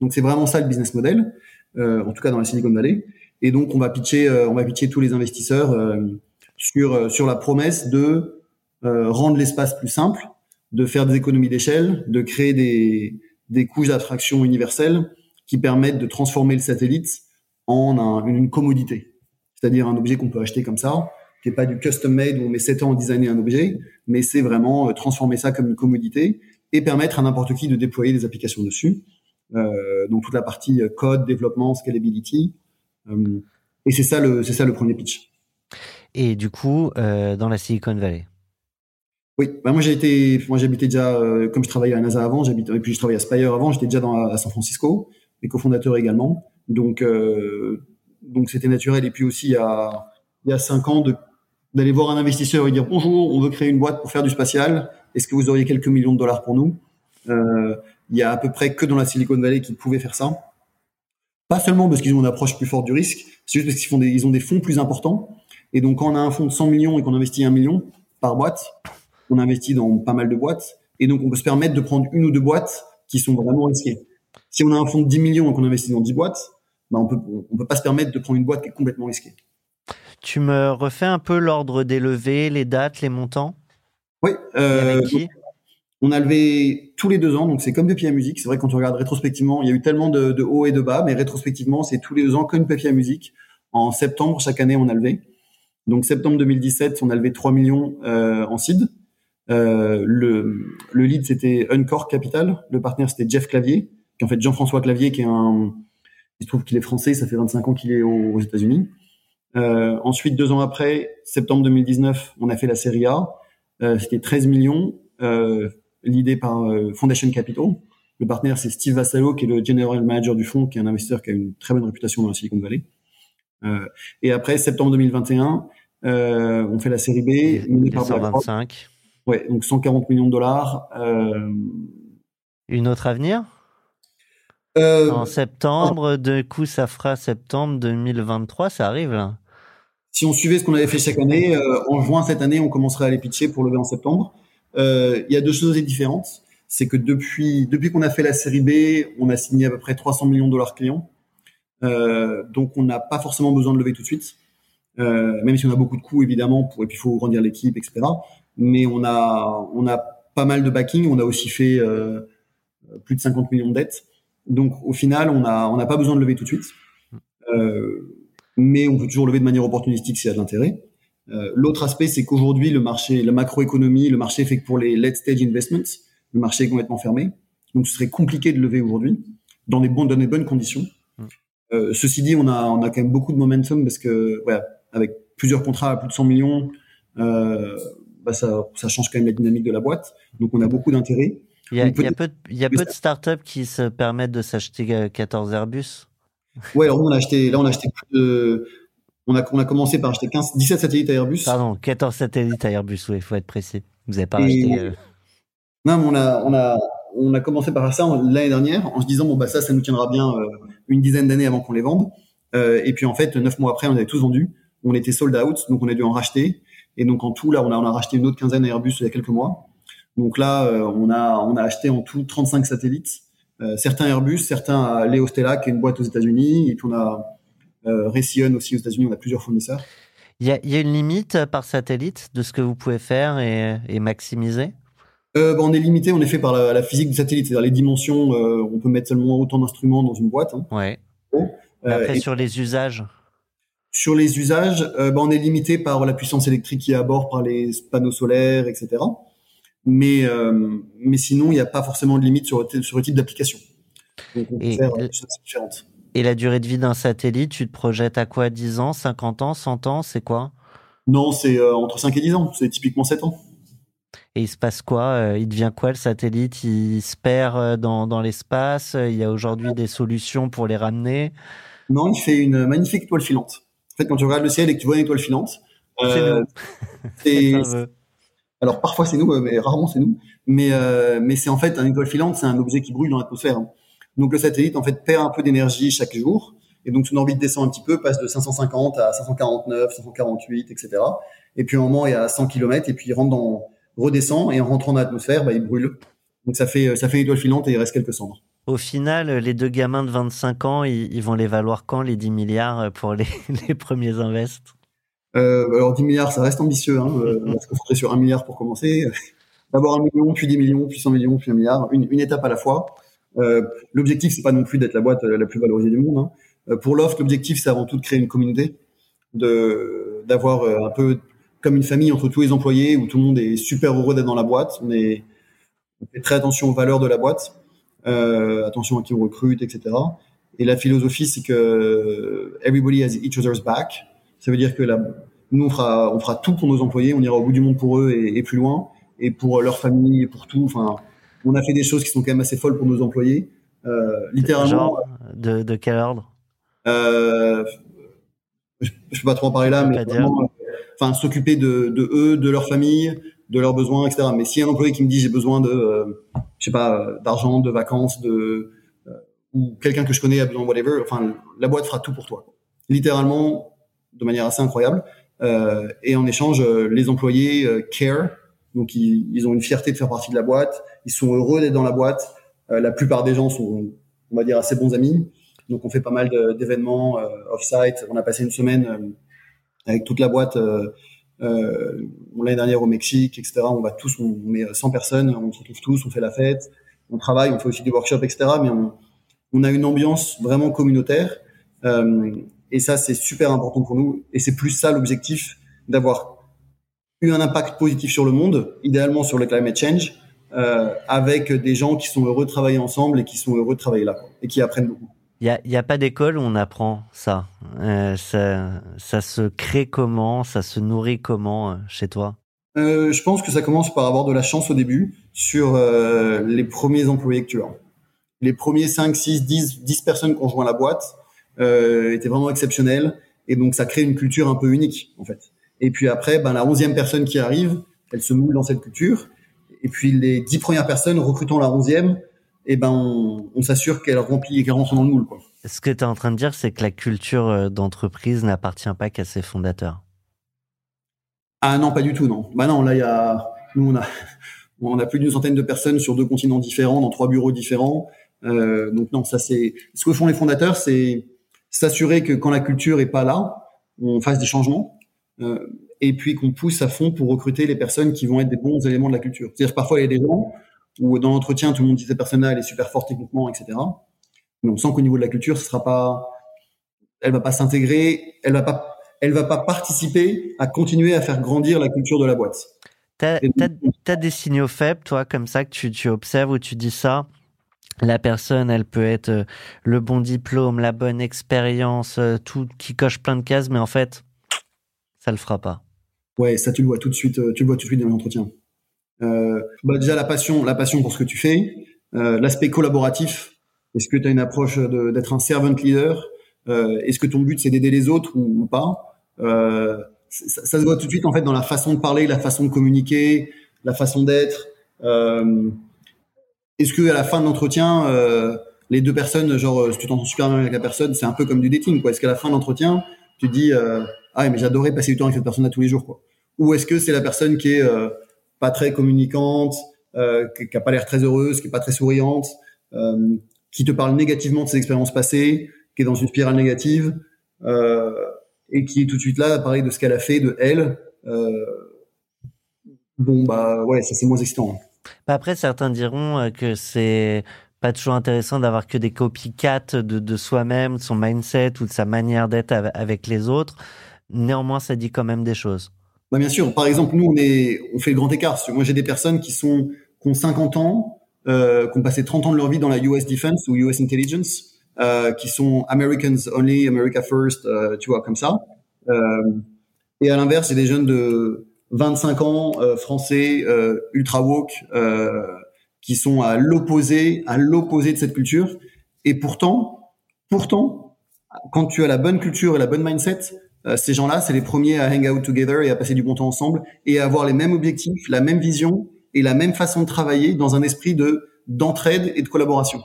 Donc c'est vraiment ça le business model, euh, en tout cas dans la Silicon Valley. Et donc on va pitcher, euh, on va pitcher tous les investisseurs. Euh, sur euh, sur la promesse de euh, rendre l'espace plus simple, de faire des économies d'échelle, de créer des des couches d'attraction universelles qui permettent de transformer le satellite en une commodité, c'est-à-dire un objet qu'on peut acheter comme ça, qui est pas du custom made où on met 7 ans en designer un objet, mais c'est vraiment euh, transformer ça comme une commodité et permettre à n'importe qui de déployer des applications dessus. Euh, donc toute la partie code, développement, scalability. Euh, et c'est ça le c'est ça le premier pitch. Et du coup, euh, dans la Silicon Valley? Oui, bah moi j'ai été, moi j'habitais déjà, euh, comme je travaillais à NASA avant, j'habitais et puis je travaillais à Spire avant, j'étais déjà dans, à San Francisco, mes cofondateurs également. Donc euh, donc c'était naturel. Et puis aussi il y a il y a cinq ans d'aller voir un investisseur et dire bonjour, on veut créer une boîte pour faire du spatial. Est-ce que vous auriez quelques millions de dollars pour nous? Euh, Il y a à peu près que dans la Silicon Valley qui pouvaient faire ça. Pas seulement parce qu'ils ont une approche plus forte du risque, c'est juste parce qu'ils font des, ils ont des fonds plus importants. Et donc, quand on a un fonds de 100 millions et qu'on investit un million par boîte, on investit dans pas mal de boîtes. Et donc, on peut se permettre de prendre une ou deux boîtes qui sont vraiment risquées. Si on a un fonds de 10 millions et qu'on investit dans 10 boîtes, ben on peut, on peut pas se permettre de prendre une boîte qui est complètement risquée. Tu me refais un peu l'ordre des levées, les dates, les montants? Oui. Euh, on a levé tous les deux ans, donc c'est comme Papier à musique. C'est vrai quand on regarde rétrospectivement, il y a eu tellement de, hauts et de bas, mais rétrospectivement, c'est tous les deux ans comme Papier à musique. En septembre, chaque année, on a levé. Donc septembre 2017, on a levé 3 millions euh, en seed. Euh, le, le lead, c'était Uncore Capital. Le partenaire, c'était Jeff Clavier, qui en fait Jean-François Clavier, qui est un... Il se trouve qu'il est français, ça fait 25 ans qu'il est aux, aux États-Unis. Euh, ensuite, deux ans après, septembre 2019, on a fait la série A. C'était 13 millions. L'idée par euh, Foundation Capital. Le partenaire, c'est Steve Vassalo, qui est le general manager du fonds, qui est un investisseur qui a une très bonne réputation dans la Silicon Valley. Euh, et après, septembre 2021, euh, on fait la série B. menée par 125. Ouais, donc 140 millions de dollars. Euh, une autre avenir? Euh, En septembre, de coup, ça fera septembre 2023, ça arrive là. Si on suivait ce qu'on avait fait chaque année, euh, en juin cette année, on commencerait à les pitcher pour lever en septembre. Euh, il y a deux choses différentes. C'est que depuis depuis qu'on a fait la série B, on a signé à peu près 300 millions de dollars clients. Euh, donc on n'a pas forcément besoin de lever tout de suite, euh, même si on a beaucoup de coûts évidemment. Pour, et puis il faut grandir l'équipe, etc. Mais on a on a pas mal de backing. On a aussi fait euh, plus de 50 millions de dettes. Donc au final, on a on n'a pas besoin de lever tout de suite. Euh, mais on peut toujours lever de manière opportunistique s'il y a de l'intérêt. Euh, L'autre aspect, c'est qu'aujourd'hui, le marché, la macroéconomie, le marché fait que pour les late stage investments, le marché est complètement fermé. Donc, ce serait compliqué de lever aujourd'hui dans, les bonnes conditions. Mm. Euh, ceci dit, on a, on a quand même beaucoup de momentum parce que, ouais, avec plusieurs contrats à plus de 100 millions, euh, bah ça, ça change quand même la dynamique de la boîte. Donc, on a beaucoup d'intérêt. Il y a, il y a peu de, il y a peu de startups qui se permettent de s'acheter 14 Airbus. Ouais, alors on a acheté, là, on a acheté plus de, on a, on a commencé par acheter 15, 17 satellites à Airbus. Pardon, 14 satellites à Airbus, oui, il faut être précis. Vous n'avez pas acheté. Euh... Non, mais on a, on a, on a commencé par ça l'année dernière en se disant bon bah ça, ça nous tiendra bien euh, une dizaine d'années avant qu'on les vende. Euh, et puis en fait, neuf mois après, on avait tous vendu. On était sold out, donc on a dû en racheter. Et donc en tout, là, on a, on a racheté une autre quinzaine à Airbus il y a quelques mois. Donc là, on a, on a acheté en tout 35 satellites. Certains Airbus, certains à Leo Stella, qui est une boîte aux États-Unis. Et puis on a euh, Raytheon aussi aux États-Unis. On a plusieurs fournisseurs. Il y a, y a, une limite par satellite de ce que vous pouvez faire et, et maximiser? Euh, bah, on est limité en effet par la, la physique du satellite, c'est-à-dire les dimensions. Euh, on peut mettre seulement autant d'instruments dans une boîte. Hein. Ouais. Bon. Après, sur les usages? Sur les usages, bah, on est limité par la puissance électrique qui est à bord, par les panneaux solaires, etc. Mais, mais sinon, il n'y a pas forcément de limite sur, sur le type d'application. Donc, on peut Et faire des choses différentes. Et la durée de vie d'un satellite, tu te projettes à quoi? 10 ans, 50 ans, 100 ans? C'est quoi? Non, c'est euh, entre 5 et 10 ans. C'est typiquement 7 ans. Et il se passe quoi? Euh, Il devient quoi le satellite? Il se perd euh, dans, dans l'espace? Il y a aujourd'hui des solutions pour les ramener? Non, il fait une magnifique étoile filante. En fait, quand tu regardes le ciel et que tu vois une étoile filante, C'est euh, alors parfois c'est nous, mais rarement c'est nous. Mais euh, mais c'est en fait une étoile filante, c'est un objet qui brûle dans l'atmosphère. hein. Donc le satellite en fait perd un peu d'énergie chaque jour, et donc son orbite descend un petit peu, passe de 550 à 549, 548, etc. Et puis à un moment il y a 100 km et puis il rentre dans redescend et en rentrant dans l'atmosphère, bah, il brûle. Donc ça fait ça fait une étoile filante et il reste quelques cendres. Au final, les deux gamins de 25 ans, ils, ils vont les valoir quand les 10 milliards pour les, les premiers invests? Euh, alors 10 milliards, ça reste ambitieux. Hein. Euh, on va se concentrer sur un milliard pour commencer. D'abord un million, puis 10 millions, puis 100 millions, puis un milliard. Une, une étape à la fois. Euh, l'objectif, c'est pas non plus d'être la boîte la plus valorisée du monde. Hein. Euh, pour Loft, l'objectif, c'est avant tout de créer une communauté, de d'avoir euh, un peu comme une famille entre tous les employés où tout le monde est super heureux d'être dans la boîte. On est On fait très attention aux valeurs de la boîte, euh, attention à qui on recrute, etc. Et la philosophie, c'est que everybody has each other's back. Ça veut dire que la, nous, on fera, on fera tout pour nos employés, on ira au bout du monde pour eux et, et plus loin, et pour leur famille et pour tout. Enfin, on a fait des choses qui sont quand même assez folles pour nos employés. Euh, littéralement. Genre, de, de quel ordre? Euh, je, je peux pas trop en parler là, mais vraiment, enfin, s'occuper de, de eux, de leur famille, de leurs besoins, etc. Mais si un employé qui me dit j'ai besoin de, euh, je sais pas, d'argent, de vacances, de euh, ou quelqu'un que je connais a besoin de whatever, enfin, la boîte fera tout pour toi. Littéralement, de manière assez incroyable. Euh, et en échange, les employés care, donc ils, ils, ont une fierté de faire partie de la boîte, ils sont heureux d'être dans la boîte. la plupart des gens sont, on va dire, assez bons amis. Donc on fait pas mal d'événements euh, off-site. On a passé une semaine euh, avec toute la boîte euh, l'année dernière au Mexique, etc. On va tous, on, met 100 personnes, on se retrouve tous, on fait la fête, on travaille, on fait aussi des workshops, etc. Mais on, on a une ambiance vraiment communautaire. Euh, et ça, c'est super important pour nous. Et c'est plus ça l'objectif d'avoir eu un impact positif sur le monde, idéalement sur le climate change, euh, avec des gens qui sont heureux de travailler ensemble et qui sont heureux de travailler là, et qui apprennent beaucoup. Il n'y a, y a, pas d'école où on apprend ça. Euh, ça. Ça se crée comment? Ça se nourrit comment euh, chez toi? Euh, Je pense que ça commence par avoir de la chance au début sur euh, les premiers employés que tu as. Les premiers 5, 6, 10, 10 personnes qui ont joint la boîte euh, étaient vraiment exceptionnelles. Et donc, ça crée une culture un peu unique, en fait. Et puis après, ben, la onzième personne qui arrive, elle se moule dans cette culture. Et puis, les dix premières personnes recrutant la onzième, eh ben on, on s'assure qu'elle remplit et qu'elle rentre dans le moule. Quoi. Ce que tu es en train de dire, c'est que la culture euh, d'entreprise n'appartient pas qu'à ses fondateurs. Ah non, pas du tout, non. Bah non, là, y a, nous, on a, on a plus d'une centaine de personnes sur deux continents différents, dans trois bureaux différents. Euh, donc non, ça c'est, ce que font les fondateurs, c'est s'assurer que quand la culture est pas là, on fasse des changements. Euh, et puis qu'on pousse à fond pour recruter les personnes qui vont être des bons éléments de la culture. C'est-à-dire parfois il y a des gens où dans l'entretien, tout le monde dit cette personne-là, elle est super forte techniquement, etc. Mais on sent qu'au niveau de la culture, ce sera pas, elle va pas s'intégrer, elle va pas, elle va pas participer à continuer à faire grandir la culture de la boîte. T'as, as, des signaux faibles, toi, comme ça, que tu, tu observes où tu dis ça? La personne, elle peut être euh, le bon diplôme, la bonne expérience, euh, tout qui coche plein de cases, mais en fait, ça le fera pas. Ouais, ça tu le vois tout de suite, euh, tu le vois tout de suite dans l'entretien. Euh, bah déjà la passion, la passion pour ce que tu fais, euh, l'aspect collaboratif. Est-ce que tu as une approche d'être un servant leader? Euh, Est-ce que ton but c'est d'aider les autres ou, pas? Euh, ça, ça, se voit tout de suite en fait dans la façon de parler, la façon de communiquer, la façon d'être. Euh, Est-ce que à la fin de l'entretien, les deux personnes, genre si tu t'entends super bien avec la personne, c'est un peu comme du dating quoi Est-ce qu'à la fin de l'entretien, tu dis ah mais j'adorais passer du temps avec cette personne là tous les jours Ou est-ce que c'est la personne qui est pas très communicante, euh, qui a pas l'air très heureuse, qui est pas très souriante, euh, qui te parle négativement de ses expériences passées, qui est dans une spirale négative, euh, et qui est tout de suite là à parler de ce qu'elle a fait, de elle. Euh, bon bah ouais, ça c'est moins excitant. Bah après, certains diront euh, que c'est pas toujours intéressant d'avoir que des copycats de, de soi-même, de son mindset ou de sa manière d'être avec les autres. Néanmoins, ça dit quand même des choses. Bah bien sûr. Par exemple, nous, on est, on fait le grand écart. Moi, j'ai des personnes qui sont, qui ont 50 ans, euh, qui ont passé 30 ans de leur vie dans la US Defense ou US Intelligence, euh, qui sont Americans only, America first, euh, tu vois, comme ça. Euh, et à l'inverse, j'ai des jeunes de 25 ans, euh, français, euh, ultra woke, qui sont à l'opposé, à l'opposé de cette culture. Et pourtant, pourtant, quand tu as la bonne culture et la bonne mindset, euh, ces gens-là, c'est les premiers à hang out together et à passer du bon temps ensemble et à avoir les mêmes objectifs, la même vision et la même façon de travailler dans un esprit de d'entraide et de collaboration.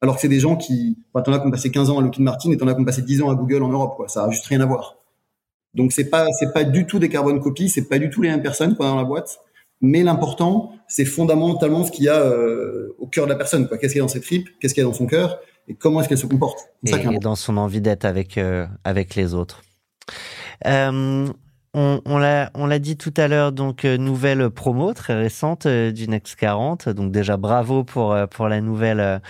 Alors que c'est des gens qui, enfin, t'en as qui ont passé 15 ans à Lockheed Martin et t'en as qui ont passé 10 ans à Google en Europe, quoi. Ça a juste rien à voir. Donc c'est pas, c'est pas du tout des carbone copies, c'est pas du tout les mêmes personnes quoi dans la boîte. Mais l'important, c'est fondamentalement ce qu'il y a euh, au cœur de la personne, quoi. Qu'est-ce qu'il y a dans ses tripes, qu'est-ce qu'il y a dans son cœur? Et comment est-ce qu'elle se comporte? Et, et dans son envie d'être avec euh, avec les autres. Euh, on, on l'a, dit tout à l'heure, donc euh, nouvelle promo très récente euh, du Next 40. Donc déjà bravo pour euh, pour la nouvelle,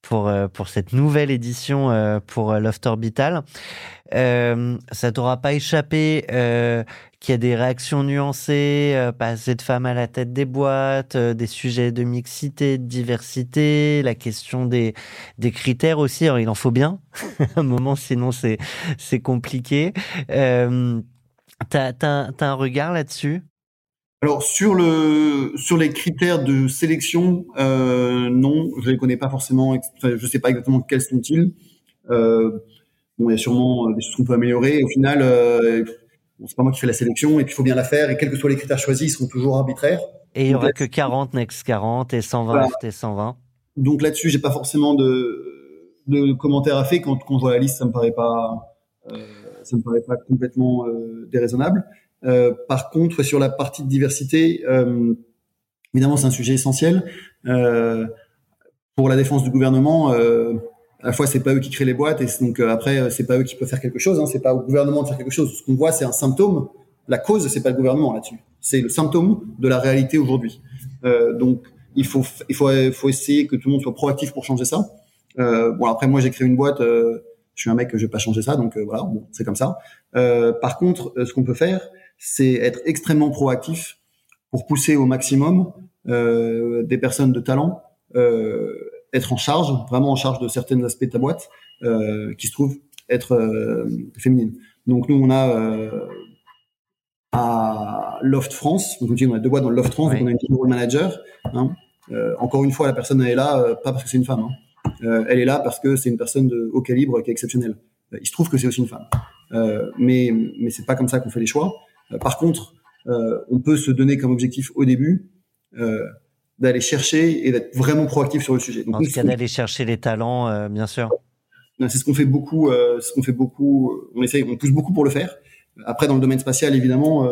pour pour cette nouvelle édition pour Loft Orbital. ça t'aura pas échappé qu'il y a des réactions nuancées, pas assez de femmes à la tête des boîtes, des sujets de mixité, de diversité, la question des des critères aussi. Alors il en faut bien un moment, sinon c'est compliqué. Euh, T'as as, un regard là-dessus? Alors sur le sur les critères de sélection, euh, non, je les connais pas forcément. Je sais pas exactement quels sont-ils. Euh, bon, il y a sûrement des choses qu'on peut améliorer. Au final, euh, bon, c'est pas moi qui fais la sélection et puis il faut bien la faire. Et quels que soient les critères choisis, ils seront toujours arbitraires. Et il y aura que 40 next 40 et 120 voilà. FT 120. Donc là-dessus, j'ai pas forcément de de commentaires à faire quand quand je vois la liste, ça me paraît pas. Euh, ça me paraît pas complètement euh, déraisonnable. Euh, par contre, sur la partie de diversité, euh, évidemment, c'est un sujet essentiel. pour la défense du gouvernement, à la fois c'est pas eux qui créent les boîtes et donc après c'est pas eux qui peuvent faire quelque chose. Hein, c'est pas au gouvernement de faire quelque chose. Ce qu'on voit, c'est un symptôme. La cause, c'est pas le gouvernement là-dessus. C'est le symptôme de la réalité aujourd'hui. Donc il faut il faut faut essayer que tout le monde soit proactif pour changer ça. Bon après moi j'ai créé une boîte. Je suis un mec, je vais pas changer ça, donc euh, voilà, bon, c'est comme ça. Euh, par contre, euh, ce qu'on peut faire, c'est être extrêmement proactif pour pousser au maximum des personnes de talent, être en charge, vraiment en charge de certains aspects de ta boîte, qui se trouvent être féminines. Donc nous, on a à Loft France, donc on a deux boîtes dans Loft France, donc on a une role manager. Hein. encore une fois, la personne elle est là, pas parce que c'est une femme. Hein. Euh, elle est là parce que c'est une personne de haut calibre qui est exceptionnelle. Euh, il se trouve que c'est aussi une femme, euh, mais mais c'est pas comme ça qu'on fait les choix. par contre, on peut se donner comme objectif au début d'aller chercher et d'être vraiment proactif sur le sujet. Donc, en tout cas, d'aller chercher les talents, bien sûr. C'est ce qu'on fait beaucoup. Ce qu'on fait beaucoup. On essaye, on pousse beaucoup pour le faire. Après, dans le domaine spatial, évidemment,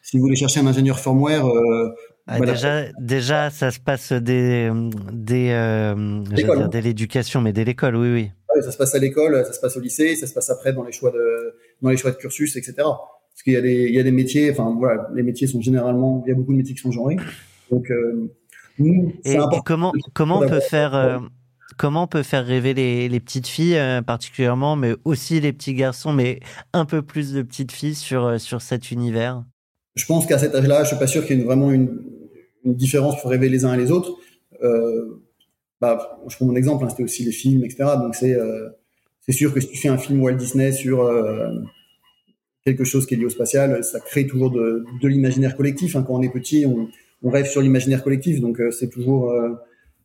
si vous voulez chercher un ingénieur firmware, euh, ah, déjà, déjà, ça se passe euh, dire, hein. dès l'éducation, mais dès l'école, oui, oui. Ouais, ça se passe à l'école, ça se passe au lycée, ça se passe après dans les choix de, dans les choix de cursus, etc. Parce qu'il y a des, il y a des métiers, enfin voilà, les métiers sont généralement, il y a beaucoup de métiers qui sont genrés. Donc, euh, nous, et, et, comment, comment on peut faire, euh, comment on peut faire rêver les, les petites filles euh, particulièrement, mais aussi les petits garçons, mais un peu plus de petites filles sur sur cet univers? Je pense qu'à cet âge-là, je suis pas sûr qu'il y ait vraiment une, une, différence pour rêver les uns et les autres. Euh, bah, je prends mon exemple, hein, c'était aussi les films, etc. Donc c'est euh, c'est sûr que si tu fais un film Walt Disney sur euh, quelque chose qui est lié au spatial, ça crée toujours de, de l'imaginaire collectif. Hein. Quand on est petit, on, on rêve sur l'imaginaire collectif, donc euh, c'est toujours euh,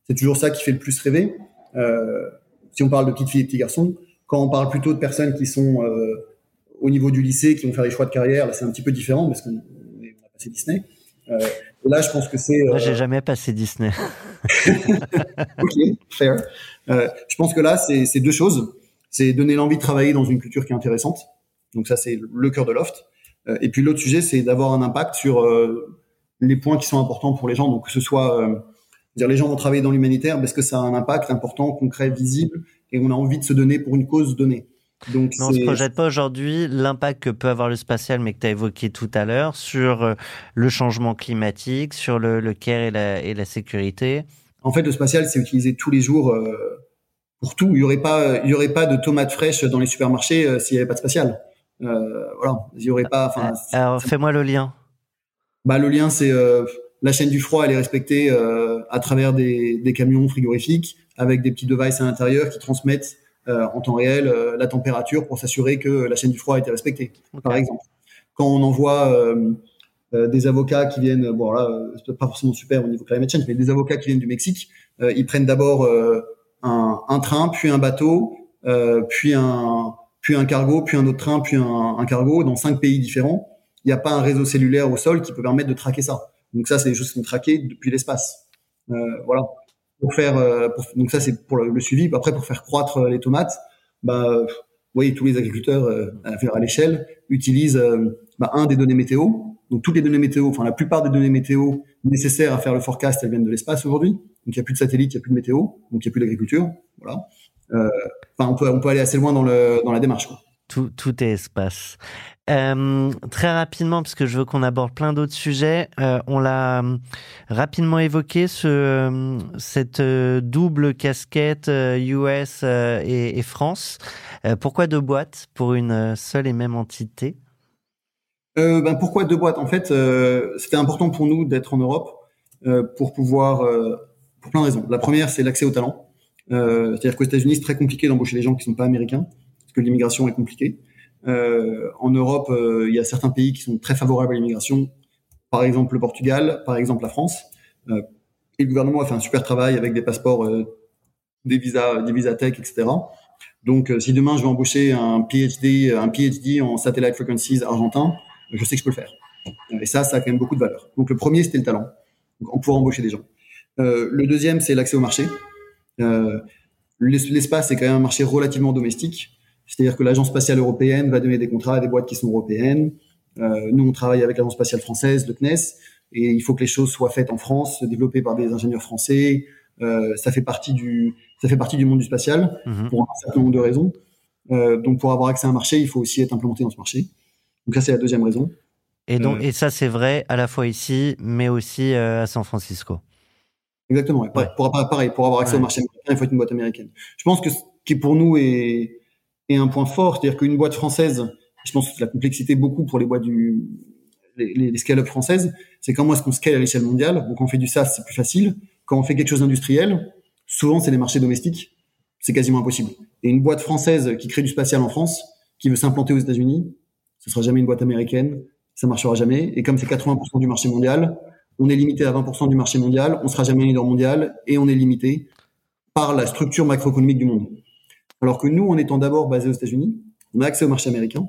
c'est toujours ça qui fait le plus rêver. Euh, si on parle de petites filles et petits garçons, quand on parle plutôt de personnes qui sont au niveau du lycée, qui vont faire des choix de carrière, là c'est un petit peu différent parce qu'on c'est Disney. Euh, là, je pense que c'est. Moi, j'ai euh, jamais passé Disney. ok, fair. Euh, je pense que là, c'est deux choses. C'est donner l'envie de travailler dans une culture qui est intéressante. Donc ça, c'est le cœur de Loft. Et puis l'autre sujet, c'est d'avoir un impact sur les points qui sont importants pour les gens. Donc que ce soit, dire les gens vont travailler dans l'humanitaire parce que ça a un impact important, concret, visible, et on a envie de se donner pour une cause donnée. Donc on se projette pas aujourd'hui l'impact que peut avoir le spatial, mais que tu as évoqué tout à l'heure, sur euh, le changement climatique, sur le, le care et la, et la sécurité. En fait, le spatial, c'est utilisé tous les jours euh, pour tout. Il y aurait pas, il y aurait pas de tomates fraîches dans les supermarchés euh, s'il y avait pas de spatial. Euh, voilà, il y aurait pas. Alors fais-moi le lien. Bah le lien, c'est la chaîne du froid, elle est respectée à travers des, des camions frigorifiques avec des petits devices à l'intérieur qui transmettent en temps réel euh, la température pour s'assurer que la chaîne du froid a été respectée, par exemple. Quand on envoie euh, des avocats qui viennent, bon là, c'est pas forcément super au niveau climate change, mais des avocats qui viennent du Mexique, ils prennent d'abord un, un, train, puis un bateau, puis un puis un cargo, puis un autre train, puis un, un cargo dans cinq pays différents. Il n'y a pas un réseau cellulaire au sol qui peut permettre de traquer ça. Donc ça, c'est des choses qui sont traquées depuis l'espace. Euh, voilà pour faire euh, pour, donc ça c'est pour le, suivi. Après pour faire croître euh, les tomates bah vous voyez tous les agriculteurs euh, à l'échelle utilisent bah, un des données météo. Donc toutes les données météo enfin la plupart des données météo nécessaires à faire le forecast elles viennent de l'espace aujourd'hui. Donc il n'y a plus de satellite il n'y a plus de météo. Donc il n'y a plus d'agriculture. Voilà. Enfin on peut on peut aller assez loin dans le dans la démarche. Tout, tout est espace. Euh, très rapidement, parce que je veux qu'on aborde plein d'autres sujets, euh, on l'a euh, rapidement évoqué, ce, cette double casquette US et, France. pourquoi deux boîtes pour une seule et même entité? Ben, Pourquoi deux boîtes? En fait, c'était important pour nous d'être en Europe pour pouvoir, pour plein de raisons. La première, c'est l'accès au talent. C'est-à-dire qu'aux États-Unis, c'est très compliqué d'embaucher des gens qui sont pas américains, parce que l'immigration est compliquée. Euh, en Europe, euh, il y a certains pays qui sont très favorables à l'immigration, par exemple le Portugal, par exemple la France. Euh, et le gouvernement a fait un super travail avec des passeports, des visas, des visas tech, etc. Donc, si demain je veux embaucher un PhD, un PhD en satellite frequencies argentin, je sais que je peux le faire. Et ça, ça a quand même beaucoup de valeur. Donc, le premier, c'était le talent. Donc, on pourra embaucher des gens. Le deuxième, c'est l'accès au marché. L'espace est quand même un marché relativement domestique. C'est-à-dire que l'Agence spatiale européenne va donner des contrats à des boîtes qui sont européennes. Euh, nous, on travaille avec l'Agence spatiale française, le CNES, et il faut que les choses soient faites en France, développées par des ingénieurs français. Euh, ça fait partie du ça fait partie du monde du spatial mhm. pour un certain nombre de raisons. Euh, donc, pour avoir accès à un marché, il faut aussi être implémenté dans ce marché. Donc, ça, c'est la deuxième raison. Et donc, euh, et ça, c'est vrai à la fois ici, mais aussi euh, à San Francisco. Exactement. Ouais. Pour, pareil, pour avoir accès au marché américain, il faut être une boîte américaine. Je pense que ce qui pour nous est et un point fort, c'est-à-dire qu'une boîte française, je pense que la complexité beaucoup pour les boîtes du les, les scale-up françaises, c'est comment est-ce qu'on scale à l'échelle mondiale. Donc, quand on fait du SaaS, c'est plus facile. Quand on fait quelque chose d'industriel, souvent, c'est les marchés domestiques. C'est quasiment impossible. Et une boîte française qui crée du spatial en France, qui veut s'implanter aux États-Unis, ce sera jamais une boîte américaine. Ça marchera jamais. Et comme c'est 80% du marché mondial, on est limité à 20% du marché mondial. On sera jamais leader mondial et on est limité par la structure macroéconomique du monde. Alors que nous, en étant d'abord basés aux États-Unis, on a accès au marché américain.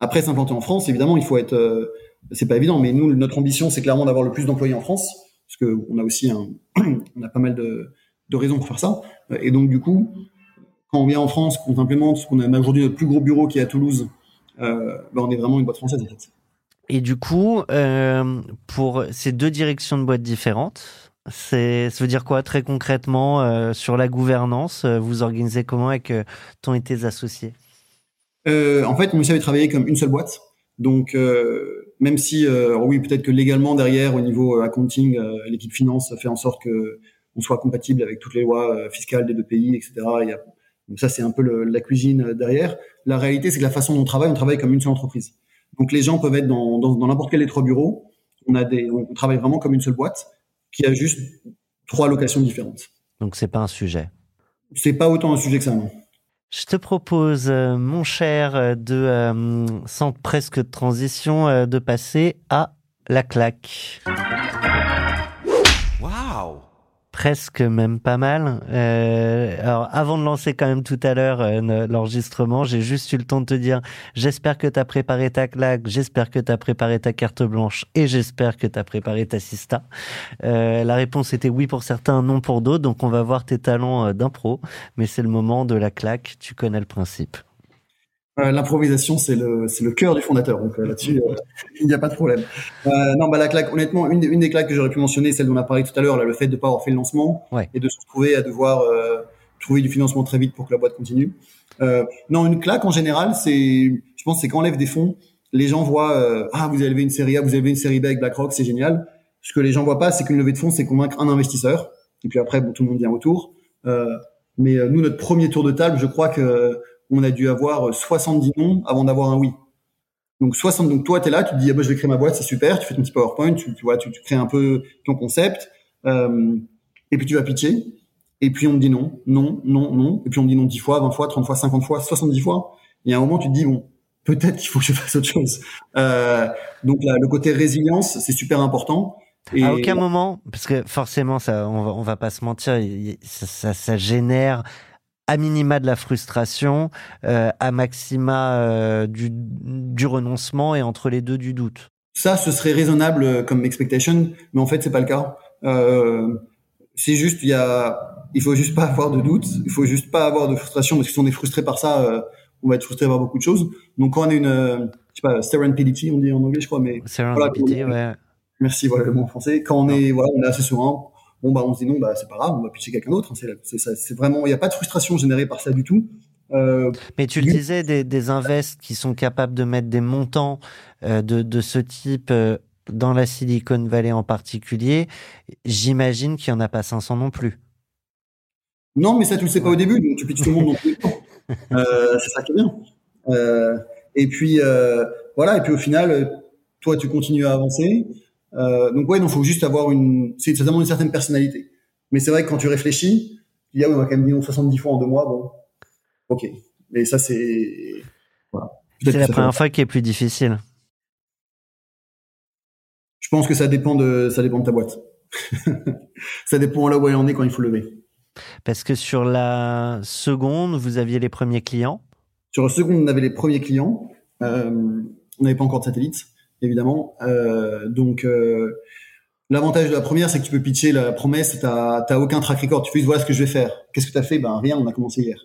Après s'implanter en France, évidemment, il faut être, euh, c'est pas évident, mais nous, notre ambition, c'est clairement d'avoir le plus d'employés en France, parce que on a aussi un, on a pas mal de, de raisons pour faire ça. Et donc, du coup, quand on vient en France, qu'on implémente, qu'on a aujourd'hui notre plus gros bureau qui est à Toulouse, euh, ben on est vraiment une boîte française. Et du coup, euh, pour ces deux directions de boîtes différentes, c'est, ça veut dire quoi très concrètement euh, sur la gouvernance euh, Vous organisez comment avec euh, ton et tes associés? Euh, En fait, on essaie de travailler comme une seule boîte. Donc, même si, oui, peut-être que légalement derrière, au niveau accounting, l'équipe finance fait en sorte que on soit compatible avec toutes les lois fiscales des deux pays, etc. Donc ça, c'est un peu le, la cuisine derrière. La réalité, c'est que la façon dont on travaille, on travaille comme une seule entreprise. Donc, les gens peuvent être dans n'importe quel des trois bureaux. On a des, on travaille vraiment comme une seule boîte qui a juste trois locations différentes. Donc c'est pas un sujet. C'est pas autant un sujet que ça, non. Je te propose, euh, mon cher, euh, de euh, sans presque transition, de passer à la claque. Presque même pas mal. Euh, alors avant de lancer quand même tout à l'heure euh, l'enregistrement, j'ai juste eu le temps de te dire j'espère que tu as préparé ta claque, j'espère que tu as préparé ta carte blanche et j'espère que tu as préparé ta sista. Euh, la réponse était oui pour certains, non pour d'autres, donc on va voir tes talents euh, d'impro, mais c'est le moment de la claque, tu connais le principe. Euh, l'improvisation, c'est le, c'est le cœur du fondateur. Donc euh, là-dessus, euh, il n'y a pas de problème. non, bah la claque, honnêtement, une, une des claques que j'aurais pu mentionner, celle dont on a parlé tout à l'heure, là, le fait de ne pas avoir fait le lancement et de se retrouver à devoir trouver du financement très vite pour que la boîte continue. non, une claque en général, c'est, je pense, c'est quand on lève des fonds, les gens voient, ah, vous avez levé une série A, vous avez levé une série B avec BlackRock, c'est génial. Ce que les gens voient pas, c'est qu'une levée de fonds, c'est convaincre un investisseur, et puis après, bon, tout le monde vient autour. mais nous, notre premier tour de table, je crois que on a dû avoir 70 noms avant d'avoir un oui. Donc 60 donc toi tu es là, tu te dis ah, bah, je vais créer ma boîte, c'est super, tu fais ton petit PowerPoint, tu, vois, tu, crées un peu ton concept euh, et puis tu vas pitcher et puis on te dit non, non, non, non et puis on te dit non 10 fois, 20 fois, 30 fois, 50 fois, 70 fois. Et à un moment tu te dis bon, peut-être qu'il faut que je fasse autre chose. Euh, donc là, le côté résilience, c'est super important. Et... À aucun moment, parce que forcément, ça, on va, va pas se mentir, ça, ça, ça génère à minima de la frustration, euh, à maxima euh, du, du renoncement et entre les deux du doute. Ça, ce serait raisonnable euh, comme expectation, mais en fait, c'est pas le cas. Euh, c'est juste, il y a, il faut juste pas avoir de doute, il faut juste pas avoir de frustration, parce que si on est frustré par ça, euh, on va être frustré par beaucoup de choses. Donc, quand on a une, je sais pas, serendipity, on dit en anglais, je crois, mais serendipity, ouais. Merci, voilà le mot en français. Quand on est, voilà, on est assez serein bon bah on se dit non bah c'est pas grave on va pitcher quelqu'un d'autre hein, c'est vraiment il n'y a pas de frustration générée par ça du tout Euh, Mais tu le disais, des, des invests qui sont capables de mettre des montants euh, de, de ce type euh, dans la Silicon Valley en particulier, j'imagine qu'il n'y en a pas 500 non plus. Non, mais ça, tu le sais pas au début, donc tu pitches tout le monde. Euh, c'est ça qui est bien. Et puis, voilà, et puis au final, toi, tu continues à avancer. Euh, donc ouais, il faut juste avoir une, c'est ça demande une certaine personnalité. Mais c'est vrai que quand tu réfléchis, il y a, on va quand même dire 70 fois en deux mois, bon, ok. Mais ça, c'est, voilà. C'est la première fait- fois qui est plus difficile. Je pense que ça dépend de, ça dépend de ta boîte. ça dépend là où elle en est quand il faut lever. Parce que sur la seconde, vous aviez les premiers clients? Sur le second, on avait les premiers clients. Euh, on n'avait pas encore de satellite, évidemment. Euh, donc, euh, l'avantage de la première, c'est que tu peux pitcher la promesse. T'as t'as aucun track record. Tu fais voilà ce que je vais faire. Qu'est-ce que tu as fait? Ben rien. On a commencé hier.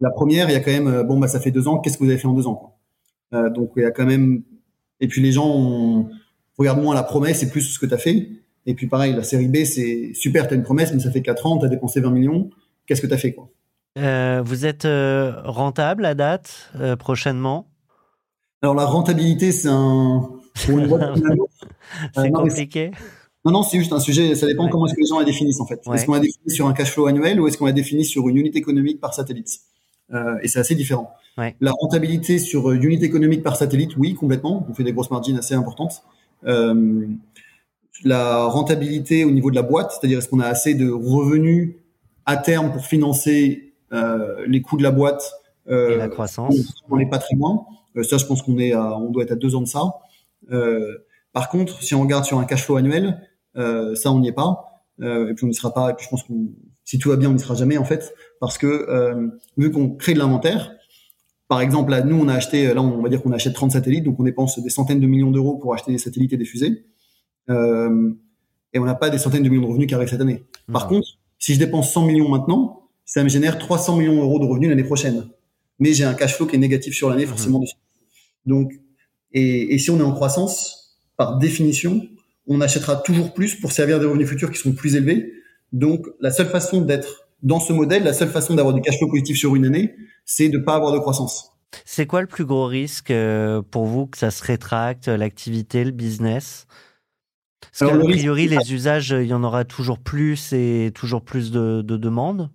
La première, il y a quand même euh, bon bah ça fait deux ans. Qu'est-ce que vous avez fait en deux ans Donc il y a quand même. Et puis les gens regardent moins la promesse et plus ce que tu as fait. Et puis pareil, la série B, c'est super. T'as une promesse, mais ça fait quatre ans. T'as dépensé 20 millions. Qu'est-ce que tu as fait vous êtes rentable à date prochainement? Alors la rentabilité, c'est un pour une boîte C'est Euh, non, mais compliqué Non, non, c'est juste un sujet. Ça dépend Ouais. comment est-ce que les gens la définissent en fait. Ouais. Est-ce qu'on la définit sur un cash flow annuel ou est-ce qu'on la définit sur une unité économique par satellite? Euh, Et c'est assez différent. Ouais. La rentabilité sur euh, unité économique par satellite, oui, complètement. On fait des grosses margines assez importantes. Euh, la rentabilité au niveau de la boîte, c'est-à-dire est-ce qu'on a assez de revenus à terme pour financer les coûts de la boîte Et la croissance dans les patrimoines? Euh, ça, je pense qu'on est à, on doit être à deux ans de ça. Euh, par contre, si on regarde sur un cash flow annuel, euh, ça, on n'y est pas. Et puis on n'y sera pas. Et puis je pense qu'on, si tout va bien, on n'y sera jamais en fait, parce que vu qu'on crée de l'inventaire, par exemple, là, nous, on a acheté, là, on va dire qu'on achète 30 satellites, donc on dépense des centaines de millions d'euros pour acheter des satellites et des fusées. Euh, et on n'a pas des centaines de millions de revenus qui arrivent cette année. Par contre, si je dépense 100 millions maintenant, ça me génère 300 millions d'euros de revenus l'année prochaine. Mais j'ai un cash flow qui est négatif sur l'année, Mhm. forcément. dessus. Donc, et, et si on est en croissance, par définition, on achètera toujours plus pour servir des revenus futurs qui sont plus élevés. Donc, la seule façon d'être dans ce modèle, la seule façon d'avoir du cash flow positif sur une année, c'est de pas avoir de croissance. C'est quoi le plus gros risque euh, pour vous que ça se rétracte, l'activité, le business? Parce Alors, risque- priori, les usages, il y en aura toujours plus et toujours plus de, de demandes.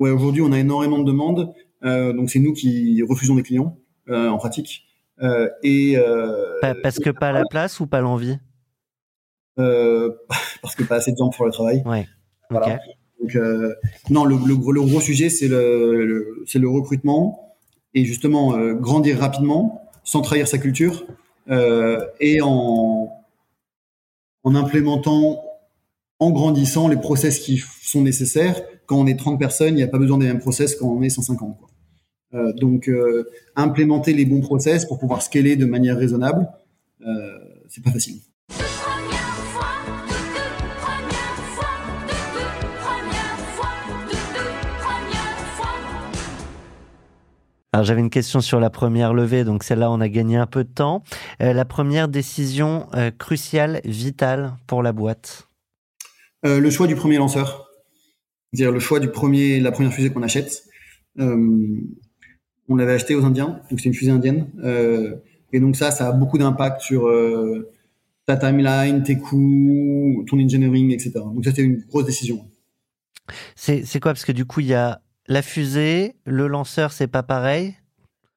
Ouais, aujourd'hui, on a énormément de demandes. Euh, donc, c'est nous qui refusons des clients euh, en pratique. Euh, et euh, Pa- parce que pas la place ou pas l'envie euh, parce que pas assez de gens pour le travail. Ouais. Voilà. Ok. Donc, non, le, le, gros- le gros sujet, c'est le, le- c'est le recrutement et justement grandir rapidement sans trahir sa culture et en, en implémentant, en grandissant les process qui sont nécessaires. Quand on est 30 personnes, il n'y a pas besoin des mêmes process quand on est 150. Quoi. Euh, donc, euh, implémenter les bons process pour pouvoir scaler de manière raisonnable, euh, c'est pas facile. Alors j'avais une question sur la première levée, donc celle-là on a gagné un peu de temps. Euh, la première décision euh, cruciale, vitale pour la boîte? Euh, le choix du premier lanceur, c'est-à-dire le choix du premier, la première fusée qu'on achète. On l'avait acheté aux Indiens, donc c'est une fusée indienne, euh, et donc ça, ça a beaucoup d'impact sur euh, ta timeline, tes coûts, ton engineering, etc. Donc ça, c'était une grosse décision. C'est c'est quoi? Parce que du coup il y a la fusée, le lanceur c'est pas pareil?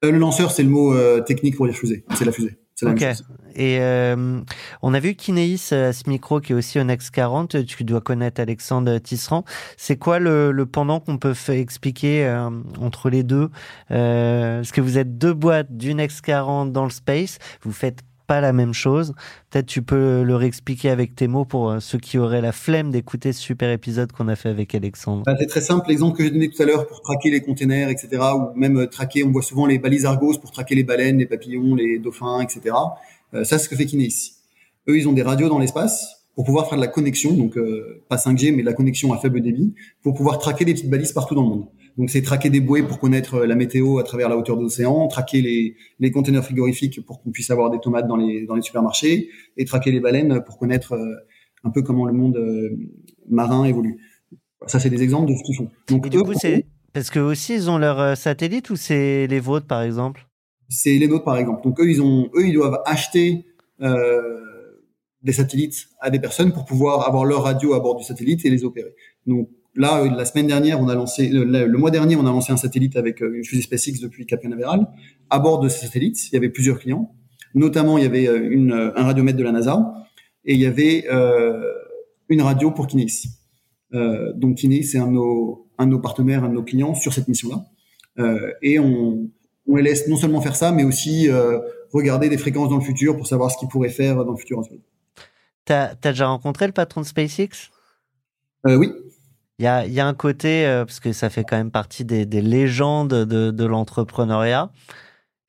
Euh, le lanceur, c'est le mot euh, technique pour dire fusée. C'est la fusée. La Ok. même chose. Et euh, on a vu Kineis euh, à ce micro qui est aussi un X40. Tu dois connaître Alexandre Tisserand. C'est quoi le, le pendant qu'on peut expliquer euh, entre les deux? Euh, Parce que vous êtes deux boîtes d'une X40 dans le space. Vous faites pas la même chose. Peut-être tu peux le réexpliquer avec tes mots pour euh, ceux qui auraient la flemme d'écouter ce super épisode qu'on a fait avec Alexandre. Bah, c'est très simple. L'exemple que j'ai donné tout à l'heure pour traquer les containers, etc., ou même euh, traquer, on voit souvent les balises Argos pour traquer les baleines, les papillons, les dauphins, etc. Euh, ça, c'est ce que fait Kineis. Eux, ils ont des radios dans l'espace pour pouvoir faire de la connexion, donc pas 5G, mais de la connexion à faible débit, pour pouvoir traquer des petites balises partout dans le monde. Donc, c'est traquer des bouées pour connaître euh, la météo à travers la hauteur de l'océan, traquer les, les containers frigorifiques pour qu'on puisse avoir des tomates dans les, dans les supermarchés, et traquer les baleines pour connaître euh, un peu comment le monde euh, marin évolue. Ça, c'est des exemples de ce qu'ils font. Donc, Et du eux, coup, c'est Parce que aussi, ils ont leur satellite ou c'est les vôtres, par exemple? C'est les nôtres, par exemple. Donc eux, ils ont, eux, ils doivent acheter euh, des satellites à des personnes pour pouvoir avoir leur radio à bord du satellite et les opérer. Donc là, euh, la semaine dernière, on a lancé, le, le mois dernier, on a lancé un satellite avec euh, une fusée SpaceX depuis Cap Canaveral. À bord de ce satellite, il y avait plusieurs clients. Notamment, il y avait euh, une, un radiomètre de la NASA et il y avait euh, une radio pour. Euh, donc Kineis, c'est un de nos un de nos partenaires, un de nos clients sur cette mission-là. Euh, et on, on les laisse non seulement faire ça, mais aussi euh, regarder des fréquences dans le futur pour savoir ce qu'ils pourraient faire dans le futur. T'as as déjà rencontré le patron de SpaceX? Euh, oui, Il y a, un côté, euh, parce que ça fait quand même partie des, des légendes de, l'entrepreneuriat.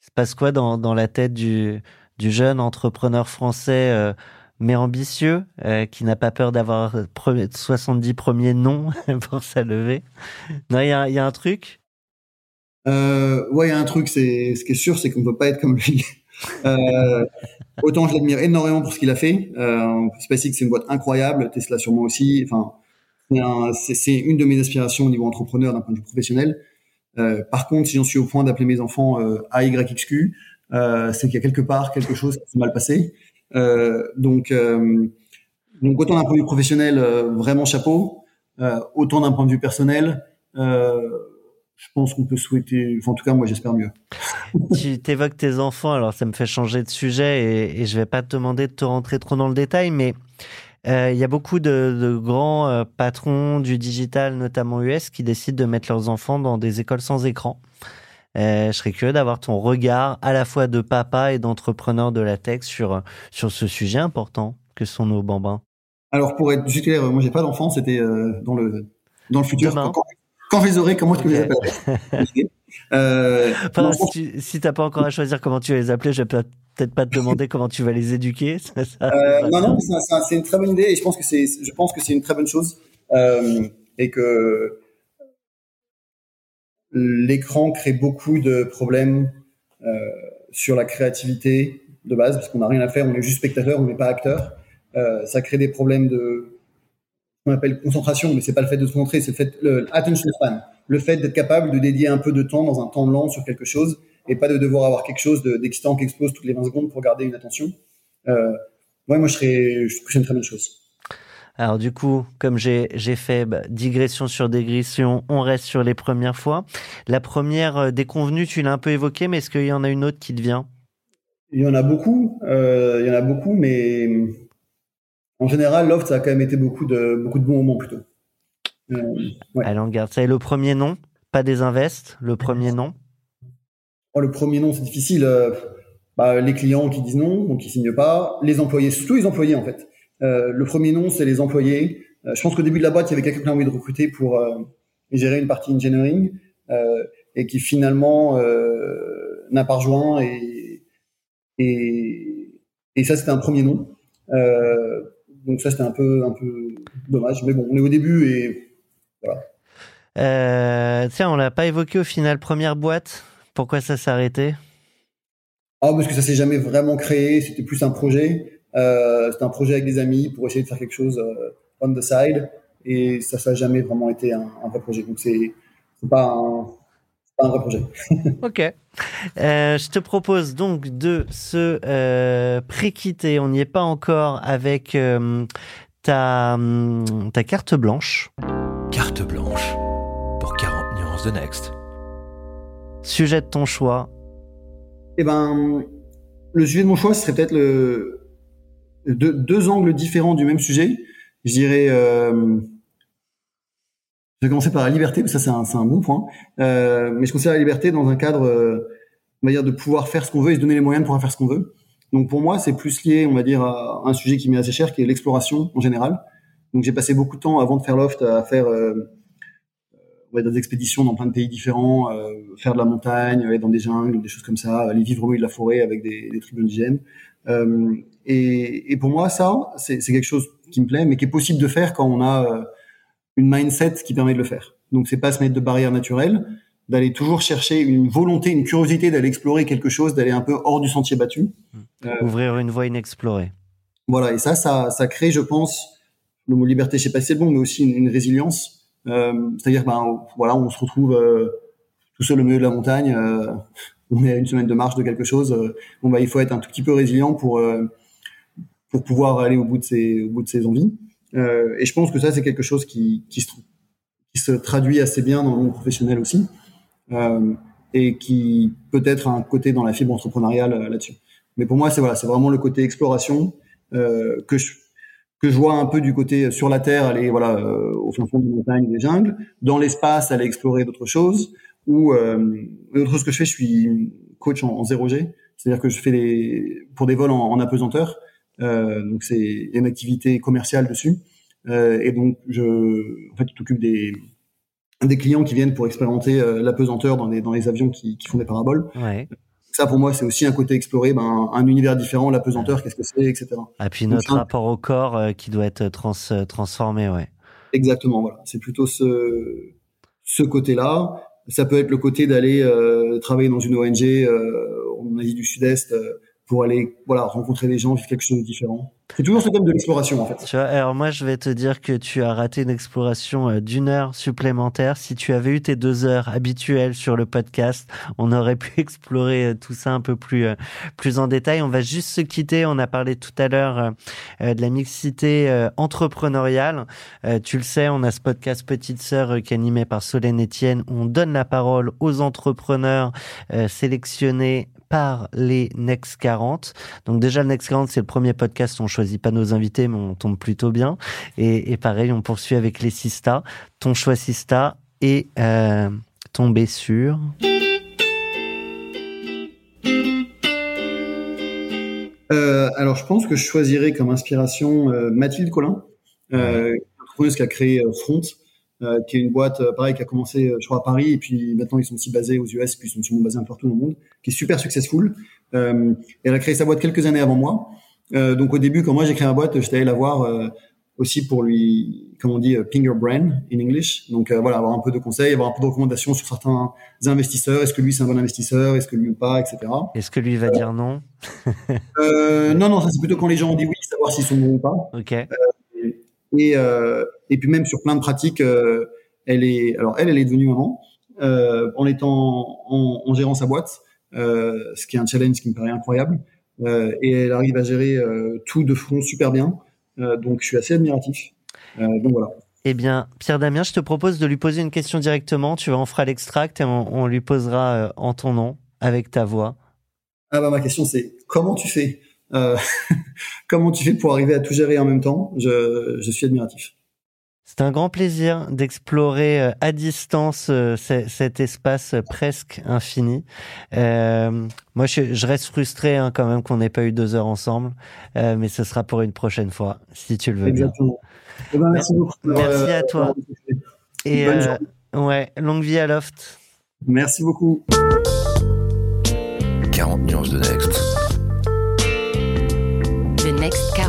Il se passe quoi dans, la tête du, jeune entrepreneur français, euh, mais ambitieux, euh, qui n'a pas peur d'avoir pre- 70 premiers noms pour sa levée? Non, il y a, un truc? Ouais, il y a un truc, ce qui est sûr, c'est qu'on peut pas être comme lui. Autant je l'admire énormément pour ce qu'il a fait. SpaceX, c'est une boîte incroyable. Tesla, sûrement aussi. Enfin, c'est un- une de mes aspirations au niveau entrepreneur d'un point de vue professionnel. Euh, par contre, si j'en suis au point d'appeler mes enfants euh, AYXQ, euh, c'est qu'il y a quelque part quelque chose qui s'est mal passé. Euh, donc, euh, donc autant d'un point de vue professionnel, euh, vraiment chapeau. Euh, autant d'un point de vue personnel, je pense qu'on peut souhaiter. Enfin, en tout cas, moi, j'espère mieux. tu t'évoques tes enfants, alors ça me fait changer de sujet et, et je vais pas te demander de te rentrer trop dans le détail, mais il y a beaucoup de, de grands euh, patrons du digital, notamment US, qui décident de mettre leurs enfants dans des écoles sans écran. Euh, je serais curieux d'avoir ton regard à la fois de papa et d'entrepreneur de la tech sur, sur ce sujet important que sont nos bambins. Alors, pour être juste clair, moi, j'ai pas d'enfants. C'était euh, dans le dans le futur. Demain. Quand, quand je les aurai, comment est-ce que je les euh, Enfin, non, si tu si t'as pas encore à choisir comment tu vas les appeler, je vais peut- peut-être pas te demander comment tu vas les éduquer. Ça, ça- Euh, non, non, c'est un- c'est un- c'est une très bonne idée et je pense que c'est, je pense que c'est une très bonne chose euh, et que l'écran crée beaucoup de problèmes euh, sur la créativité de base parce qu'on n'a rien à faire, on est juste spectateur, on n'est pas acteur. Ça crée des problèmes de qu'on appelle concentration, mais c'est pas le fait de se concentrer, c'est le fait le attention span, le fait d'être capable de dédier un peu de temps dans un temps lent sur quelque chose et pas de devoir avoir quelque chose de- d'excitant qui explose toutes les 20 secondes pour garder une attention. Euh, Ouais, moi, je serais, je trouve que c'est une très bonne chose. Alors du coup, comme j'ai j'ai fait bah, digression sur digression, on reste sur les premières fois. La première euh, déconvenue, tu l'as un peu évoquée, mais est-ce qu'il y en a une autre qui te vient? Il y en a beaucoup, euh, il y en a beaucoup, mais en général, Loft, ça a quand même été beaucoup de, beaucoup de bons moments plutôt. Euh, Ouais. Allez, on garde ça. Et le premier nom? Pas des invests, le premier nom? Le premier nom, c'est difficile. euh, bah, les clients qui disent non, donc qui signent pas. Les employés, surtout les employés en fait. Euh, le premier nom, c'est les employés. Euh, je pense qu'au début de la boîte, il y avait quelqu'un qui a envie de recruter pour gérer une partie engineering et qui finalement n'a pas rejoint et et, ça c'était un premier nom. Donc ça c'était un peu un peu dommage, mais bon, on est au début et euh, Tiens, on l'a pas évoqué au final. Première boîte, pourquoi ça s'est arrêté? Ah, parce que ça s'est jamais vraiment créé. C'était plus un projet. Euh, c'était un projet avec des amis pour essayer de faire quelque chose euh, on the side. Et ça, ça n'a jamais vraiment été un, un vrai projet. Donc, c'est pas, un- vrai projet. Ok. Euh, je te propose donc de se euh, pré-quitter. On n'y est pas encore avec euh, ta, ta carte blanche. Carte blanche pour 40 nuances de Next. Sujet de ton choix. Eh ben, le sujet de mon choix, ce serait peut-être le, deux, angles différents du même sujet. Je dirais, euh, je vais commencer par la liberté, parce que ça c'est un, un bon point. Euh, mais je considère la liberté dans un cadre, euh, on va dire, de pouvoir faire ce qu'on veut et se donner les moyens de pouvoir faire ce qu'on veut. Donc pour moi, c'est plus lié, on va dire, à un sujet qui m'est assez cher, qui est l'exploration en général. Donc j'ai passé beaucoup de temps avant de faire Loft à faire on va dire, des expéditions dans plein de pays différents, euh, faire de la montagne, aller dans des jungles, des choses comme ça, aller vivre au milieu de la forêt avec des, des tribus indigènes. Euh, et, et pour moi, ça, c'est quelque chose qui me plaît, mais qui est possible de faire quand on a euh, une mindset qui permet de le faire. Donc c'est pas se mettre de barrières naturelles, d'aller toujours chercher une volonté, une curiosité d'aller explorer quelque chose, d'aller un peu hors du sentier battu. Euh, Ouvrir une voie inexplorée. voilà, et ça, ça, ça crée, je pense, le mot liberté, je sais pas si c'est bon, mais aussi une, une résilience C'est-à-dire, ben voilà, on se retrouve euh, tout seul au milieu de la montagne. euh, on est à une semaine de marche de quelque chose. euh, bon bah il faut être un tout petit peu résilient pour euh, pour pouvoir aller au bout de ses au bout de ses envies. Euh, et je pense que ça c'est quelque chose qui qui se qui se traduit assez bien dans le monde professionnel aussi. Euh, et qui peut être un côté dans la fibre entrepreneuriale euh, là-dessus. Mais pour moi, c'est voilà, c'est vraiment le côté exploration euh, que je que je vois un peu du côté euh, sur la terre, aller voilà euh, au fond des montagnes, des jungles, dans l'espace, aller explorer d'autres choses. Ou euh, autre chose que je fais, je suis coach en, en 0G, c'est-à-dire que je fais des pour des vols en, en apesanteur. Euh, donc c'est une activité commerciale dessus. Euh, et donc je en fait, tu t'occupes des des clients qui viennent pour expérimenter euh, l'apesanteur dans les dans les avions qui, qui font des paraboles. Ouais. Ça, pour moi, c'est aussi un côté explorer ben, un univers différent, la pesanteur, qu'est-ce que c'est, etc. Et puis notre rapport au corps euh, qui doit être trans, euh, transformé, ouais. Exactement, voilà. C'est plutôt ce, ce côté-là. Ça peut être le côté d'aller euh, travailler dans une ONG euh, en Asie du Sud-Est euh, pour aller voilà rencontrer des gens, vivre quelque chose de différent. C'est toujours ce thème de l'exploration, en fait. Tu vois, alors moi, je vais te dire que tu as raté une exploration euh, d'une heure supplémentaire. Si tu avais eu tes deux heures habituelles sur le podcast, on aurait pu explorer euh, tout ça un peu plus, euh, plus en détail. On va juste se quitter. On a parlé tout à l'heure de la mixité entrepreneuriale. Tu le sais, on a ce podcast Petite Sœur qui est animé par Solène Etienne. où On donne la parole aux entrepreneurs sélectionnés par les Next 40. Donc déjà, le Next 40, c'est le premier podcast on choisit pas nos invités, mais on tombe plutôt bien. Et, et pareil, on poursuit avec les Sista. Ton choix Sista est euh, tombé sur... Euh, alors, je pense que je choisirais comme inspiration euh, Mathilde Collin, euh, qui a créé euh, Front, euh, qui est une boîte, euh, pareil, qui a commencé, euh, je crois, à Paris, et puis maintenant ils sont aussi basés aux US, puis ils sont basés un peu partout dans le monde, qui est super successful. Euh, et elle a créé sa boîte quelques années avant moi. Euh, donc au début, quand moi j'ai créé ma boîte, j'étais allé la voir euh, aussi pour lui, comme on dit, ping your brain in English. Donc voilà, avoir un peu de conseils, avoir un peu de recommandations sur certains investisseurs. Est-ce que lui c'est un bon investisseur, est-ce que lui ou pas, etc. Est-ce que lui va dire non? Euh, non, non, ça c'est plutôt quand les gens ont dit oui, savoir s'ils sont bons ou pas. Ok. Et, euh, et puis même sur plein de pratiques, euh, elle est, alors elle, elle est devenue maman euh, en étant en, en gérant sa boîte, euh, ce qui est un challenge qui me paraît incroyable. Euh, et elle arrive à gérer euh, tout de front super bien. Euh, donc je suis assez admiratif. Euh, donc voilà. Eh bien, Pierre Damien, je te propose de lui poser une question directement. Tu vois, on fera l'extract et on, on lui posera en ton nom, avec ta voix. Ah bah ma question c'est comment tu fais euh, Comment tu fais pour arriver à tout gérer en même temps? Je, je suis admiratif. C'est un grand plaisir d'explorer euh, à distance euh, ce- cet espace presque infini. Euh, moi, je, je reste frustré hein, quand même qu'on n'ait pas eu deux heures ensemble, euh, mais ce sera pour une prochaine fois, si tu le veux bien. Exactement. Eh ben, merci beaucoup. Merci à toi. Et Bonne euh, ouais, longue vie à Loft. Merci beaucoup. 40 nuances de Next.